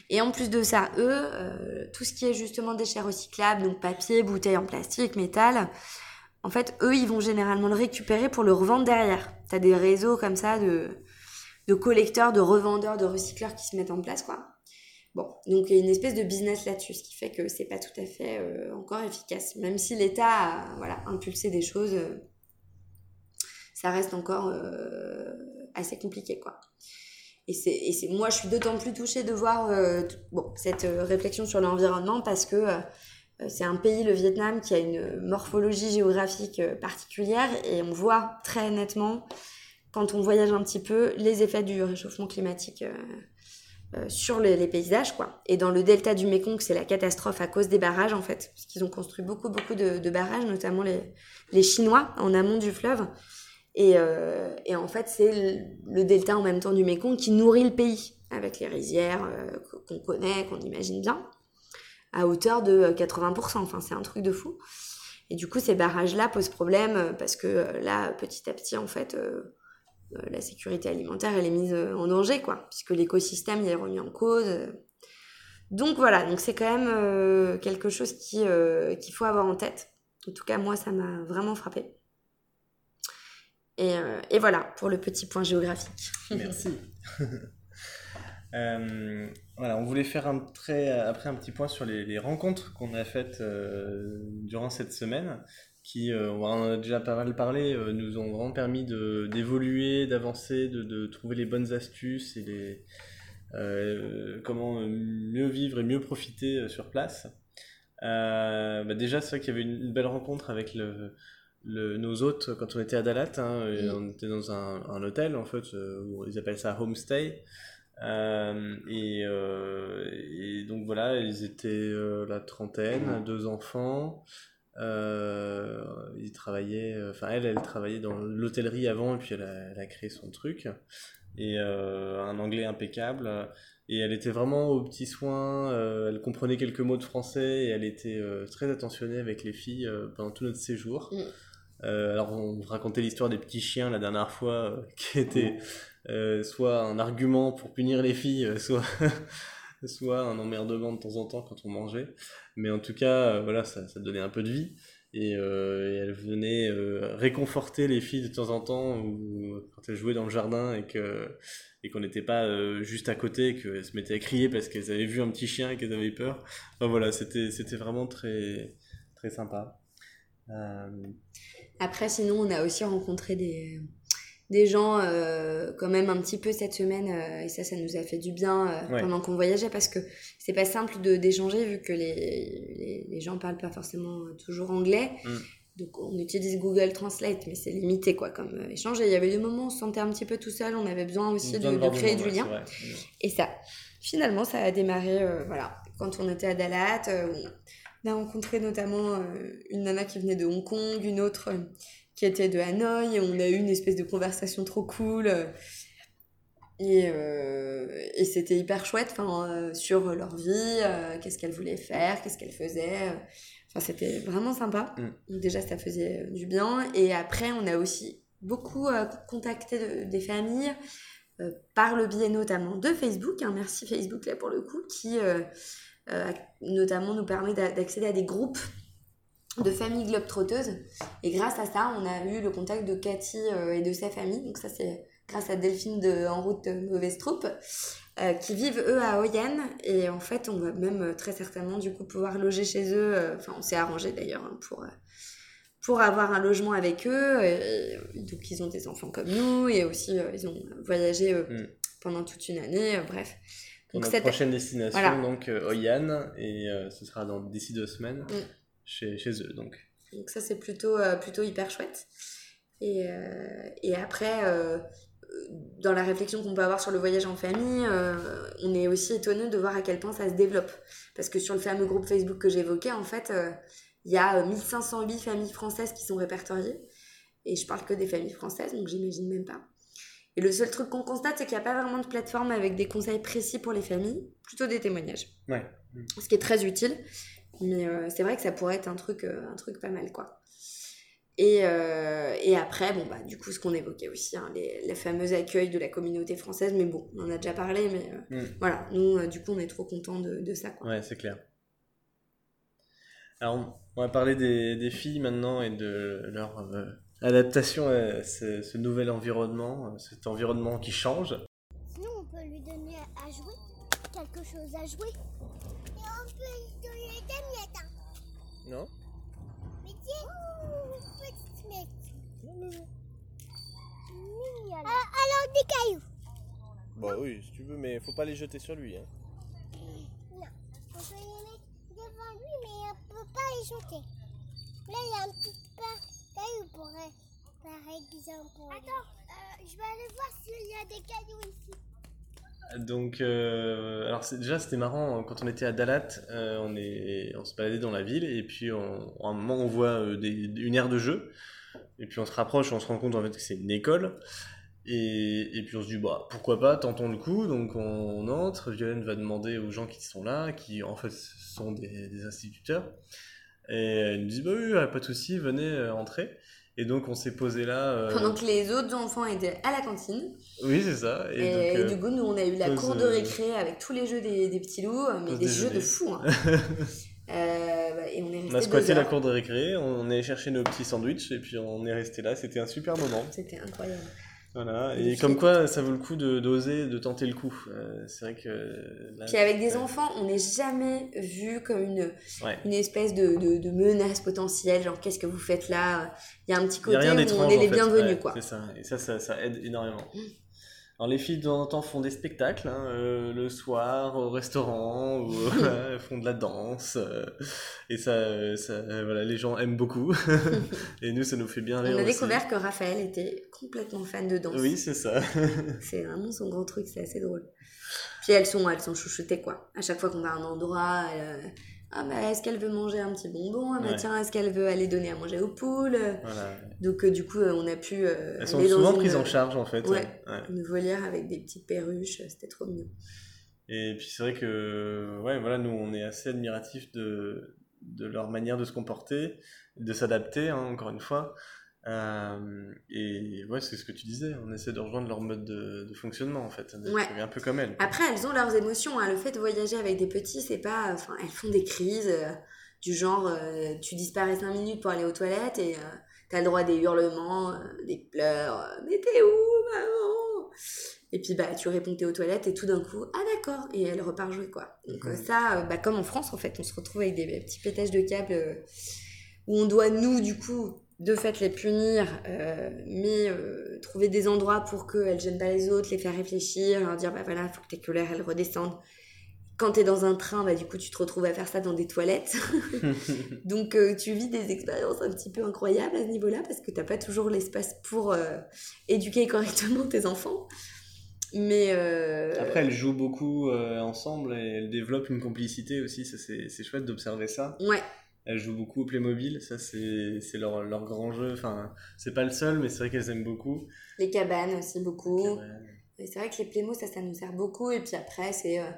Et en plus de ça, eux, euh, tout ce qui est justement déchets recyclables, donc papier, bouteilles en plastique, métal, en fait, eux, ils vont généralement le récupérer pour le revendre derrière. T'as des réseaux comme ça de, de collecteurs, de revendeurs, de recycleurs qui se mettent en place, quoi. Bon, donc il y a une espèce de business là-dessus, ce qui fait que c'est pas tout à fait euh, encore efficace. Même si l'État a voilà, impulsé des choses, euh, ça reste encore assez compliqué, quoi. Et c'est, moi, je suis d'autant plus touchée de voir euh, cette euh, réflexion sur l'environnement parce que euh, c'est un pays, le Vietnam, qui a une morphologie géographique particulière et on voit très nettement, quand on voyage un petit peu, les effets du réchauffement climatique sur les, paysages. Quoi. Et dans le delta du Mekong, c'est la catastrophe à cause des barrages, en fait, parce qu'ils ont construit beaucoup, beaucoup de, de barrages, notamment les, les Chinois, en amont du fleuve. Et, euh, et en fait, c'est le, delta en même temps du Mekong qui nourrit le pays, avec les rizières euh, qu'on connaît, qu'on imagine bien, à hauteur de 80%. Enfin, c'est un truc de fou. Et du coup, ces barrages-là posent problème euh, parce que euh, là, petit à petit, en fait, euh, euh, la sécurité alimentaire, elle est mise euh, en danger, quoi, puisque l'écosystème, il est remis en cause. euh. Donc voilà, donc c'est quand même euh, quelque chose qui, euh, qu'il faut avoir en tête. En tout cas, moi, ça m'a vraiment frappé. Et, euh, et voilà pour le petit point géographique. Merci. Euh, voilà, on voulait faire après un petit point sur les, rencontres qu'on a faites euh, durant cette semaine, qui, on en a déjà pas mal parlé, nous ont vraiment permis d'évoluer, d'avancer, de, trouver les bonnes astuces et les, comment mieux vivre et mieux profiter sur place. Bah déjà, c'est vrai qu'il y avait une belle rencontre avec le, le- nos hôtes quand on était à Dalat. hein. On était dans un, un hôtel, en fait, euh, où ils appellent ça homestay. Euh, et, euh, et donc voilà, ils étaient euh, la trentaine, deux enfants. Ils travaillaient, enfin elle, elle travaillait dans l'hôtellerie avant, et puis elle a, elle a créé son truc. Et un anglais impeccable. Et elle était vraiment aux petits soins, elle comprenait quelques mots de français et elle était très attentionnée avec les filles pendant tout notre séjour. Mm. Euh, alors on racontait l'histoire des petits chiens la dernière fois, euh, qui était euh, soit un argument pour punir les filles, soit, soit un emmerdement de temps en temps quand on mangeait. Mais en tout cas, voilà, ça, ça donnait un peu de vie. Et, et elle venait réconforter les filles de temps en temps ou quand elles jouaient dans le jardin et que et qu'on n'était pas juste à côté qu'elles se mettaient à crier parce qu'elles avaient vu un petit chien et qu'elles avaient peur. Enfin voilà, c'était c'était vraiment très très sympa. Après, sinon, on a aussi rencontré des, des gens euh, quand même un petit peu cette semaine, euh, et ça, ça nous a fait du bien euh, Ouais. pendant qu'on voyageait, parce que c'est pas simple de d'échanger, vu que les, les, les gens parlent pas forcément toujours anglais. Mm. Donc, on utilise Google Translate, mais c'est limité, quoi, comme échange. Et il y avait des moments où on se sentait un petit peu tout seul, on avait besoin aussi de, de créer du lien. Et ça, finalement, ça a démarré, voilà, quand on était à Dalat. On a rencontré notamment euh, une nana qui venait de Hong Kong, une autre euh, qui était de Hanoï. Et on a eu une espèce de conversation trop cool. euh, et euh, et c'était hyper chouette enfin, euh, sur leur vie, euh, qu'est-ce qu'elles voulaient faire, qu'est-ce qu'elles faisaient. Enfin, c'était vraiment sympa. Mm. Déjà, ça faisait du bien. Et après, on a aussi beaucoup contacté de- des familles par le biais notamment de Facebook. hein, merci Facebook là pour le coup, qui notamment nous permet d'a- d'accéder à des groupes de familles globetrotteuses. Et grâce à ça, on a eu le contact de Cathy euh, et de sa famille. Donc ça, c'est grâce à Delphine de En route de Mauvaise Troupe, euh, qui vivent eux à Oyane. Et en fait, on va même euh, très certainement du coup pouvoir loger chez eux. euh, Enfin, on s'est arrangé d'ailleurs hein, pour... euh, pour avoir un logement avec eux, et, donc ils ont des enfants comme nous, et aussi euh, ils ont voyagé euh, Mm. pendant toute une année, euh, bref. Donc notre cette- prochaine destination, Voilà. donc euh, Oyan, et euh, ce sera dans d'ici deux semaines Mm. chez, chez eux. Donc. Donc ça c'est plutôt, euh, plutôt hyper chouette. Et, et après, dans la réflexion qu'on peut avoir sur le voyage en famille, euh, on est aussi étonné de voir à quel point ça se développe. Parce que sur le fameux groupe Facebook que j'évoquais, en fait, euh, il y a euh, 1508 familles françaises qui sont répertoriées. Et je parle que des familles françaises, donc j'imagine même pas. Et le seul truc qu'on constate, c'est qu'il n'y a pas vraiment de plateforme avec des conseils précis pour les familles, plutôt des témoignages. Ouais. Ce qui est très utile. Mais euh, c'est vrai que ça pourrait être un truc, euh, un truc pas mal, quoi. Et, euh, et après, bon, bah, du coup, ce qu'on évoquait aussi, hein, les, les fameux accueils de la communauté française, mais bon, on en a déjà parlé, mais Mm. voilà, nous, du coup, on est trop contents de, de ça, quoi. Ouais, c'est clair. Alors, on- va parler des, des filles maintenant et de leur adaptation à ce, ce nouvel environnement, euh, cet environnement qui change. Sinon, on peut lui donner à jouer, quelque chose à jouer. Et on peut lui donner des miettes. hein. Non Mais tiens, une petite miette. Mignonne. Ah, alors, des cailloux. Bah oui, si tu veux, mais faut pas les jeter sur lui. Hein. Non, on peut les mettre devant lui, mais on peut pas les jeter. Là, il y a un petit pas pour, par exemple. Attends, euh, je vais aller voir s'il y a des cailloux ici. Donc, euh, alors c'est- déjà c'était marrant quand on était à Dalat, euh, on est, on se baladait dans la ville et puis on, à un moment on voit euh, des- une aire de jeu et puis on se rapproche, on se rend compte en fait que c'est une école et, et puis on se dit bah pourquoi pas, tentons le coup. Donc on, entre, Violaine va demander aux gens qui sont là, qui en fait sont des, des instituteurs et elle nous dit bah oui, pas de souci, venez euh, entrer. Et donc on s'est posé là. euh, Pendant que les autres enfants étaient à la cantine. Oui c'est ça. Et, Et, donc, et euh, du coup, nous, on a eu la cour de euh, récré avec tous les jeux des, des petits loups, mais des jeux de fou. Hein. Euh, bah, et on est resté On a squatté la cour de récré, on est cherché nos petits sandwichs et puis on est resté là. C'était un super moment. C'était incroyable. Voilà, et comme quoi ça vaut le coup d'oser, de tenter le coup. Euh, c'est vrai que. là, Puis avec des enfants, on n'est jamais vu comme une, Ouais. une espèce de, de, de menace potentielle, genre qu'est-ce que vous faites là? Il y a un petit côté où on est les bienvenus, Ouais, quoi. C'est ça, et ça, ça, ça aide énormément. Alors les filles de temps en temps font des spectacles, hein, euh, le soir au restaurant, ou font de la danse, euh, et ça, euh, ça voilà, les gens aiment beaucoup, et nous ça nous fait bien rire On a aussi. découvert que Raphaël était complètement fan de danse. Oui, c'est ça. C'est vraiment son gros truc, c'est assez drôle. Puis elles sont, elles sont chouchoutées, quoi. À chaque fois qu'on va à un endroit, ah est-ce qu'elle veut manger un petit bonbon Ah Ouais. tiens, est-ce qu'elle veut aller donner à manger aux poules? Voilà. Donc euh, du coup, euh, on a pu euh, Elles sont aller dans souvent une, prises en charge en fait. Ouais. ouais. une volière avec des petites perruches, c'était trop mignon. Et puis c'est vrai que ouais, voilà, nous on est assez admiratifs de, de leur manière de se comporter, de s'adapter, hein, encore une fois. Euh, et ouais, c'est ce que tu disais, on essaie de rejoindre leur mode de, de fonctionnement en fait, Ouais. un peu comme elles. Après, elles ont leurs émotions. hein. Le fait de voyager avec des petits, c'est pas. Enfin, elles font des crises euh, du genre euh, tu disparais 5 minutes pour aller aux toilettes et t'as le droit à des hurlements, des pleurs. Mais t'es où, maman? Et puis bah tu réponds t'es aux toilettes et tout d'un coup, ah d'accord, et elle repart jouer quoi. Donc ça, bah, comme en France en fait, on se retrouve avec des, petits pétages de câbles où on doit nous du coup de fait les punir, euh, mais euh, trouver des endroits pour qu'elles gênent pas les autres, les faire réfléchir, leur dire bah voilà, faut que tes colères elles redescendent. Quand t'es dans un train, bah du coup tu te retrouves à faire ça dans des toilettes. Donc euh, tu vis des expériences un petit peu incroyables à ce niveau-là parce que t'as pas toujours l'espace pour éduquer correctement tes enfants. Mais Après, elles jouent beaucoup ensemble et elles développent une complicité aussi, c'est chouette d'observer ça. ouais, Elles jouent beaucoup au Playmobil, ça c'est leur, leur grand jeu, enfin c'est pas le seul, mais c'est vrai qu'elles aiment beaucoup. les cabanes aussi beaucoup. C'est vrai que les plémos, ça, ça nous sert beaucoup. Et puis après, c'est euh,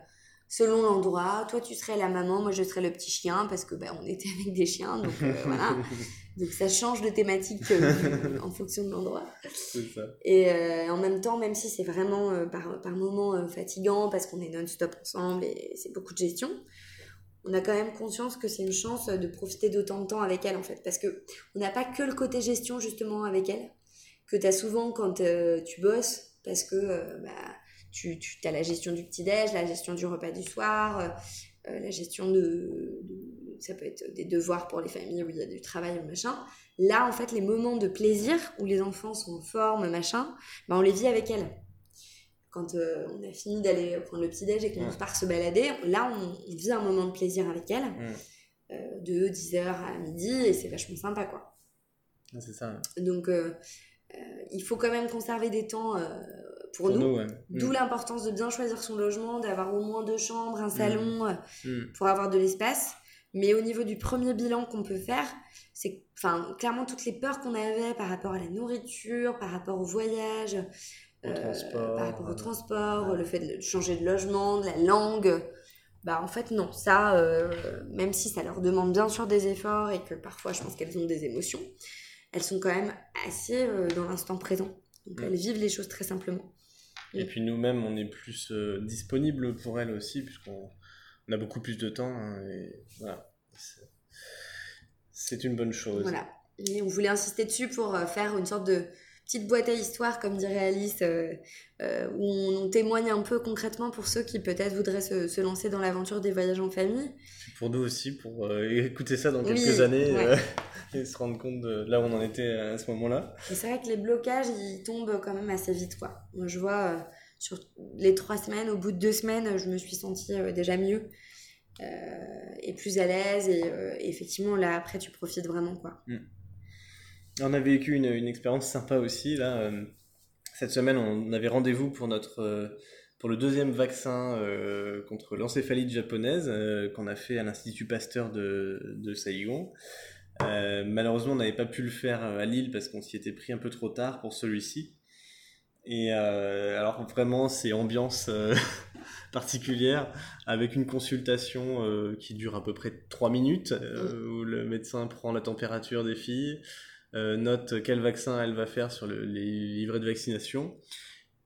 selon l'endroit. Toi, tu serais la maman, moi, je serais le petit chien parce que bah, on était avec des chiens. Donc euh, voilà. Donc ça change de thématique euh, en fonction de l'endroit. Et euh, en même temps, même si c'est vraiment euh, par, par moments euh, fatigant parce qu'on est non-stop ensemble et c'est beaucoup de gestion, on a quand même conscience que c'est une chance de profiter d'autant de temps avec elle en fait. Parce que on n'a pas que le côté gestion justement avec elle, que tu as souvent quand euh, tu bosses, parce que euh, bah, tu, tu as la gestion du petit-déj, la gestion du repas du soir, euh, la gestion de, de- Ça peut être des devoirs pour les familles où il y a du travail ou machin. Là, en fait, les moments de plaisir où les enfants sont en forme, machin, bah, on les vit avec elle. Quand euh, on a fini d'aller prendre le petit-déj et qu'on Ouais. part se balader, là, on, on vit un moment de plaisir avec elle, Mm. euh, de 10h à midi, et c'est vachement sympa, quoi. Ouais, C'est ça. Donc, euh, il faut quand même conserver des temps pour, Pour nous. nous, ouais. D'où Mm. l'importance de bien choisir son logement, d'avoir au moins deux chambres, un salon, euh, Mm. pour avoir de l'espace. Mais au niveau du premier bilan qu'on peut faire, c'est enfin clairement toutes les peurs qu'on avait par rapport à la nourriture, par rapport au voyage, Au euh, transport, par rapport au transport, ouais. le fait de changer de logement, de la langue. Bah en fait non, ça, euh, même si ça leur demande bien sûr des efforts et que parfois je pense qu'elles ont des émotions, elles sont quand même assez euh, dans l'instant présent. Donc Mm. elles vivent les choses très simplement. Et puis nous-mêmes, on est plus euh, disponible pour elles aussi, puisqu'on on a beaucoup plus de temps. hein, et voilà. C'est- C'est une bonne chose. Voilà. Et on voulait insister dessus pour euh, faire une sorte de petite boîte à histoire, comme dirait Alice, euh, euh, où on, témoigne un peu concrètement pour ceux qui peut-être voudraient se, se lancer dans l'aventure des voyages en famille. Pour nous aussi, pour euh, écouter ça dans Oui, quelques années ouais. et se rendre compte de là où on en était à ce moment-là. C'est vrai que les blocages, ils tombent quand même assez vite, quoi. Moi, je vois, sur les trois semaines, au bout de deux semaines, je me suis sentie déjà mieux. et plus à l'aise et, effectivement là après tu profites vraiment quoi On a vécu une, une expérience sympa aussi. Là, euh, cette semaine, on avait rendez-vous pour notre euh, pour le deuxième vaccin euh, contre l'encéphalite japonaise euh, qu'on a fait à l'Institut Pasteur de, de Saïgon. Euh, malheureusement, on n'avait pas pu le faire à Lille parce qu'on s'y était pris un peu trop tard pour celui-ci. Et alors vraiment, c'est ambiance particulière avec une consultation qui dure à peu près 3 minutes euh, où le médecin prend la température des filles, note quel vaccin elle va faire sur le- les livrets de vaccination.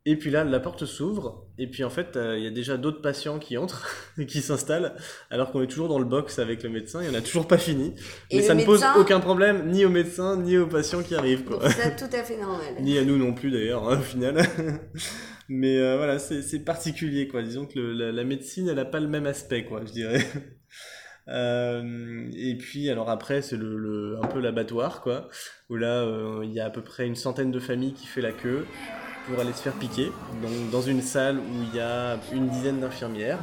Et puis là, la porte s'ouvre, et puis en fait, euh, il y a déjà d'autres patients qui entrent, et qui s'installent, alors qu'on est toujours dans le box avec le médecin, et on n'a toujours pas fini. Et Mais ça ne pose aucun problème, ni aux médecins, ni aux patients qui arrivent, ça, tout à fait normal. Ni à nous non plus d'ailleurs, hein, au final. Mais euh, voilà, c'est c'est particulier, quoi. Disons que le- la, la médecine, elle n'a pas le même aspect, quoi, je dirais. Euh, et puis, alors après, c'est le, le- un peu l'abattoir, quoi, où là, euh, il y a à peu près une centaine de familles qui fait la queue pour aller se faire piquer, donc dans une salle où il y a une dizaine d'infirmières.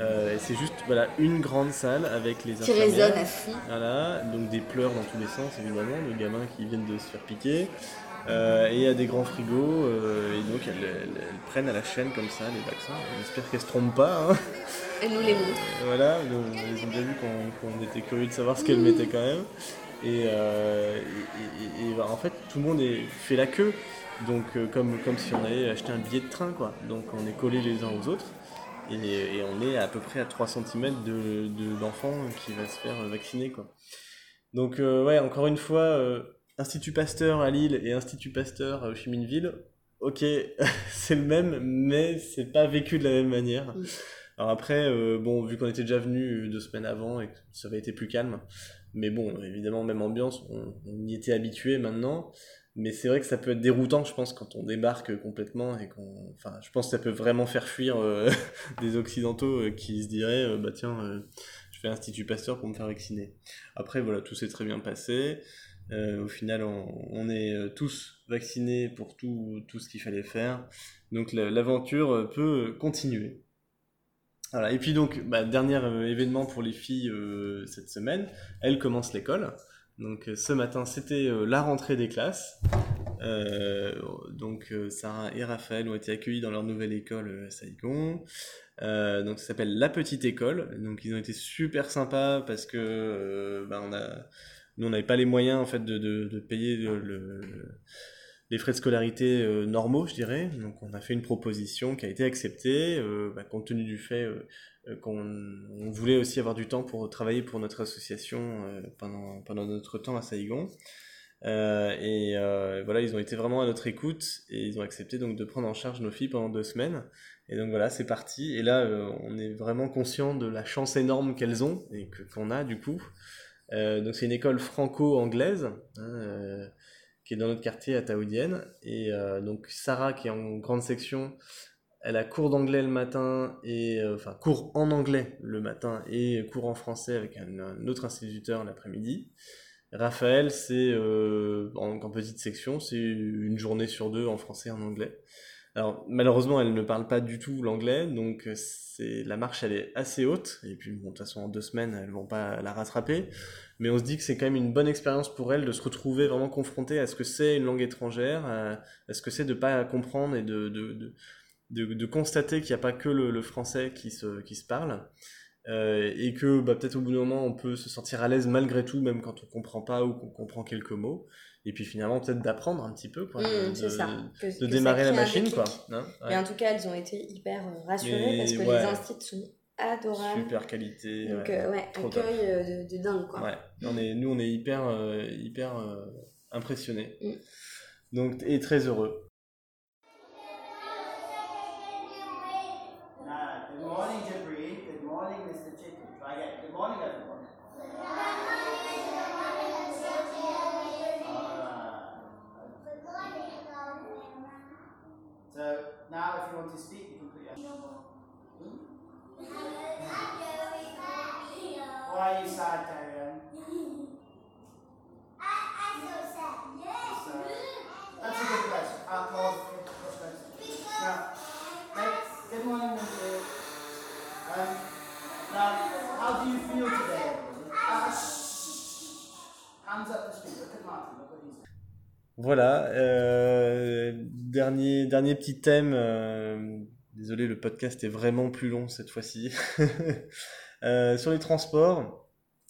Euh, et c'est juste voilà, une grande salle avec les Qui infirmières. résonne à fond. Voilà, donc des pleurs dans tous les sens évidemment, de gamins qui viennent de se faire piquer. Euh, et il y a des grands frigos, euh, et donc elles, elles- elles prennent à la chaîne comme ça les vaccins. J'espère qu'elles se trompent pas. hein. Nous les montre. Voilà, donc, ils ont bien vu qu'on était curieux de savoir ce qu'elles mettaient quand même. Et, euh, et- et- et, bah, en fait, tout le monde est, fait la queue, donc euh, comme, comme si on allait acheter un billet de train, quoi. Donc on est collés les uns aux autres. Et, et on est à peu près à 3 cm de, de- d'enfant qui va se faire vacciner, quoi. Donc, euh, ouais, encore une fois, euh, Institut Pasteur à Lille et Institut Pasteur à Ho Chi Minh Ville, ok, c'est le même, mais c'est pas vécu de la même manière. Alors après, euh, bon, vu qu'on était déjà venu deux semaines avant et que ça avait été plus calme, mais bon, évidemment, même ambiance, on, y était habitué maintenant. Mais c'est vrai que ça peut être déroutant, je pense, quand on débarque complètement et qu'on. Enfin, je pense que ça peut vraiment faire fuir euh, des Occidentaux euh, qui se diraient, euh, bah tiens, euh, je fais Institut Pasteur pour me faire vacciner. Après, voilà, tout s'est très bien passé. Euh, au final, on, on est euh, tous vaccinés pour tout, tout ce qu'il fallait faire. Donc la- l'aventure euh, peut continuer. Et puis donc, bah, dernier euh, événement pour les filles euh, cette semaine, elles commencent l'école. Donc euh, ce matin, c'était la rentrée des classes. Donc Sarah et Raphaël ont été accueillis dans leur nouvelle école à Saigon. Donc ça s'appelle La Petite École. Donc ils ont été super sympas parce que bah, on nous on n'avait pas les moyens en fait de, payer le- les frais de scolarité euh, normaux, je dirais. Donc on a fait une proposition qui a été acceptée, euh, bah, compte tenu du fait euh, qu'on on voulait aussi avoir du temps pour travailler pour notre association pendant, pendant notre temps à Saigon. Et voilà, ils ont été vraiment à notre écoute et ils ont accepté donc de prendre en charge nos filles pendant deux semaines. Et donc voilà, c'est parti. Et là, on est vraiment conscient de la chance énorme qu'elles ont et que- qu'on a du coup. Donc c'est une école franco-anglaise hein, qui est dans notre quartier à Taoudienne. Et euh, donc Sarah qui est en grande section, elle a cours d'anglais le matin et euh, enfin cours en anglais le matin et cours en français avec un, autre instituteur l'après-midi. Raphaël, c'est euh, en, petite section, c'est une journée sur deux en français et en anglais. Alors malheureusement, elle ne parle pas du tout l'anglais, donc la marche elle est assez haute. Et puis bon, de toute façon en deux semaines, elles vont pas la rattraper. Mais on se dit que c'est quand même une bonne expérience pour elle de se retrouver vraiment confrontée à ce que c'est une langue étrangère, à, à ce que c'est de pas comprendre et de, de, de, de, de constater qu'il n'y a pas que le, le français qui se, qui se parle. Euh, et que bah, peut-être au bout d'un moment on peut se sentir à l'aise malgré tout, même quand on comprend pas ou qu'on comprend quelques mots. Et puis finalement peut-être d'apprendre un petit peu, quoi, Mmh, de, c'est ça. Que- de que démarrer la machine, quoi. hein, Et ouais. en tout cas, elles ont été hyper euh, rassurées Et parce que ouais. les instituts sont adorables. Super qualité. Donc, ouais. euh, ouais, accueil euh, de, de dingue, quoi. Ouais, on est, nous on est hyper, euh, hyper euh, impressionnés. Mm. Donc, et très heureux. Good morning, Jabri. Good morning, Mr. Chicken. Try again. Good morning, everyone. Alright. So now, if you want to speak, Voilà, euh, dernier, dernier petit thème. euh, désolé, le podcast est vraiment plus long cette fois-ci. Euh, sur les transports,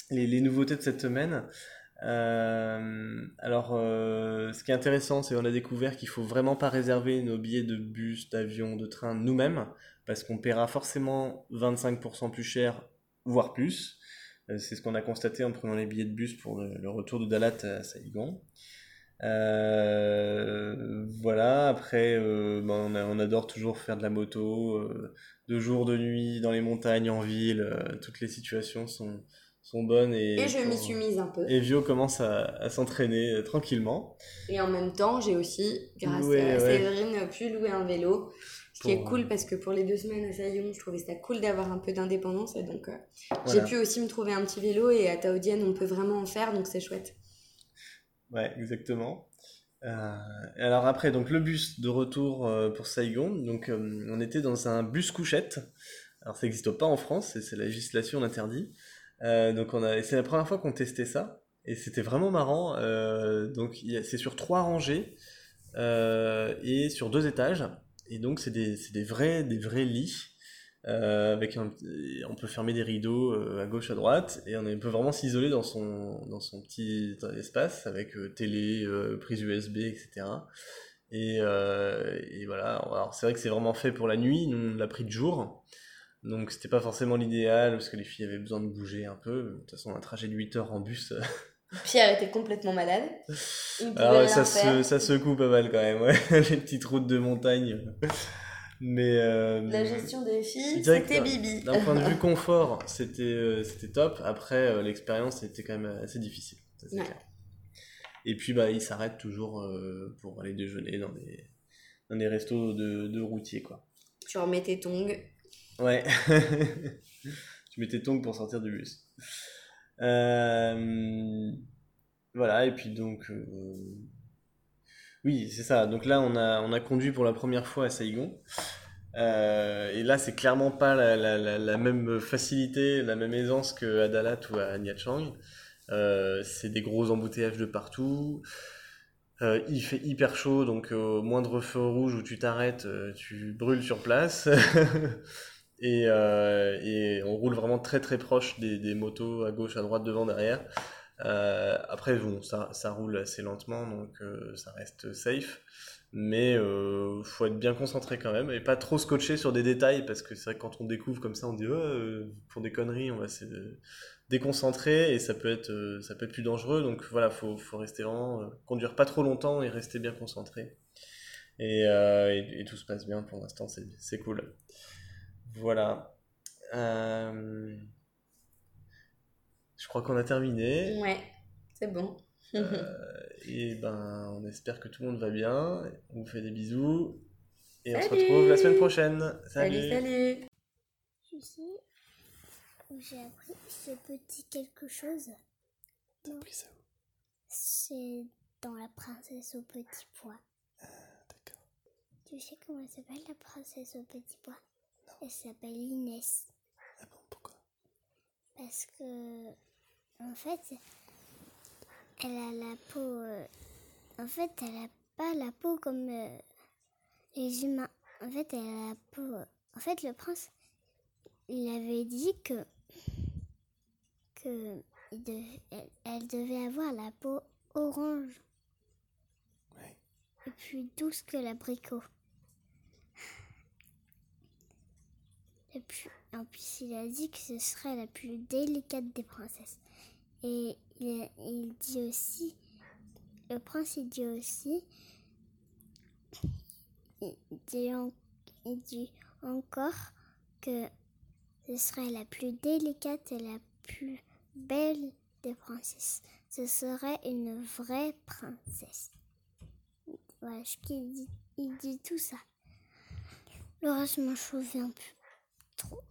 les, nouveautés de cette semaine. Alors, ce qui est intéressant, c'est qu'on a découvert qu'il faut vraiment pas réserver nos billets de bus, d'avion, de train nous-mêmes, parce qu'on paiera forcément 25% plus cher, voire plus. Euh, c'est ce qu'on a constaté en prenant les billets de bus pour le, le retour de Dalat à Saigon. Euh, voilà, après, euh, ben, on, a- on adore toujours faire de la moto, euh, de jour, de nuit, dans les montagnes, en ville, toutes les situations sont, sont bonnes et, Et je m'y suis mise un peu. et Vio commence à, à s'entraîner tranquillement. Et en même temps, j'ai aussi, grâce à ouais. Séverine, pu louer un vélo. Qui est cool parce que pour les deux semaines à Saïgon, je trouvais ça cool d'avoir un peu d'indépendance. Et donc, euh, j'ai pu aussi me trouver un petit vélo et à Taoudienne, on peut vraiment en faire, donc c'est chouette. Ouais, exactement. Euh, alors après, donc le bus de retour euh, pour Saigon, donc euh, on était dans un bus couchette. Alors ça n'existe pas en France, et c'est la législation l'interdit. Euh, donc on a, c'est la première fois qu'on testait ça, et c'était vraiment marrant. Euh, donc c'est sur trois rangées euh, et sur deux étages, et donc c'est des, des vrais, des vrais lits. euh, avec on peut fermer des rideaux euh, à gauche à droite et on peut vraiment s'isoler dans son, dans son petit espace avec euh, télé, prise USB, etc. Et, et voilà, alors c'est vrai que c'est vraiment fait pour la nuit, nous on l'a pris de jour, donc c'était pas forcément l'idéal parce que les filles avaient besoin de bouger un peu. De toute façon, un trajet de 8 heures en bus, Pierre était complètement malade. Alors, rien ça, se, ça secoue pas mal quand même, ouais. les petites routes de montagne. Mais euh, La gestion des filles, c'était d'un- Bibi. D'un point de vue confort, c'était euh, c'était top. Après, euh, l'expérience était quand même assez difficile. ça, c'est Ouais. clair. Et puis, bah, ils s'arrêtent toujours euh, pour aller déjeuner dans des, dans des restos de, de routiers, quoi. Tu remets tes tongs. Ouais. tu mets tes tongs pour sortir du bus. Euh, Voilà, et puis donc... euh, Oui, c'est ça. Donc là, on a, on a conduit pour la première fois à Saigon. Euh, et là, c'est clairement pas la, la- même facilité, la même aisance que à Dalat ou à. Euh, c'est des gros embouteillages de partout. Il fait hyper chaud, donc au moindre feu rouge où tu t'arrêtes, tu brûles sur place. et, euh, et on roule vraiment très très proche des, des motos à gauche, à droite, devant, derrière. Euh, après, bon, ça, ça roule assez lentement, donc euh, ça reste safe. Mais euh, faut être bien concentré quand même et pas trop scotché sur des détails parce que c'est vrai que quand on découvre comme ça, on dit oh, pour des conneries, on va se déconcentrer et ça peut être ça peut être plus dangereux. Donc voilà, faut faut rester vraiment conduire pas trop longtemps et rester bien concentré. Et, et, et tout se passe bien pour l'instant, c'est cool. Voilà. Euh, Je crois qu'on a terminé. Ouais, c'est bon. Euh, et ben, on espère que tout le monde va bien. On vous fait des bisous. Et on se Salut retrouve la semaine prochaine. Salut, salut. Tu sais où j'ai appris ce petit quelque chose ça où? C'est dans La princesse au petit pois. D'accord. Tu sais comment elle s'appelle la princesse au petit pois? Elle s'appelle Inès. Ah bon, pourquoi? Parce que, en fait, elle a la peau. euh, en fait, elle a pas la peau comme euh, les humains. En fait, elle a la peau. euh, en fait, le prince, il avait dit que. que elle devait avoir la peau orange. Ouais. Et plus douce que l'abricot. En plus, il a dit que ce serait la plus délicate des princesses. Et il, dit aussi, le prince, il dit aussi, il dit, en- il dit encore que ce serait la plus délicate et la plus belle des princesses. Ce serait une vraie princesse. Voilà ce qu'il dit. Il dit tout ça. Le reste, je m'en souviens plus trop.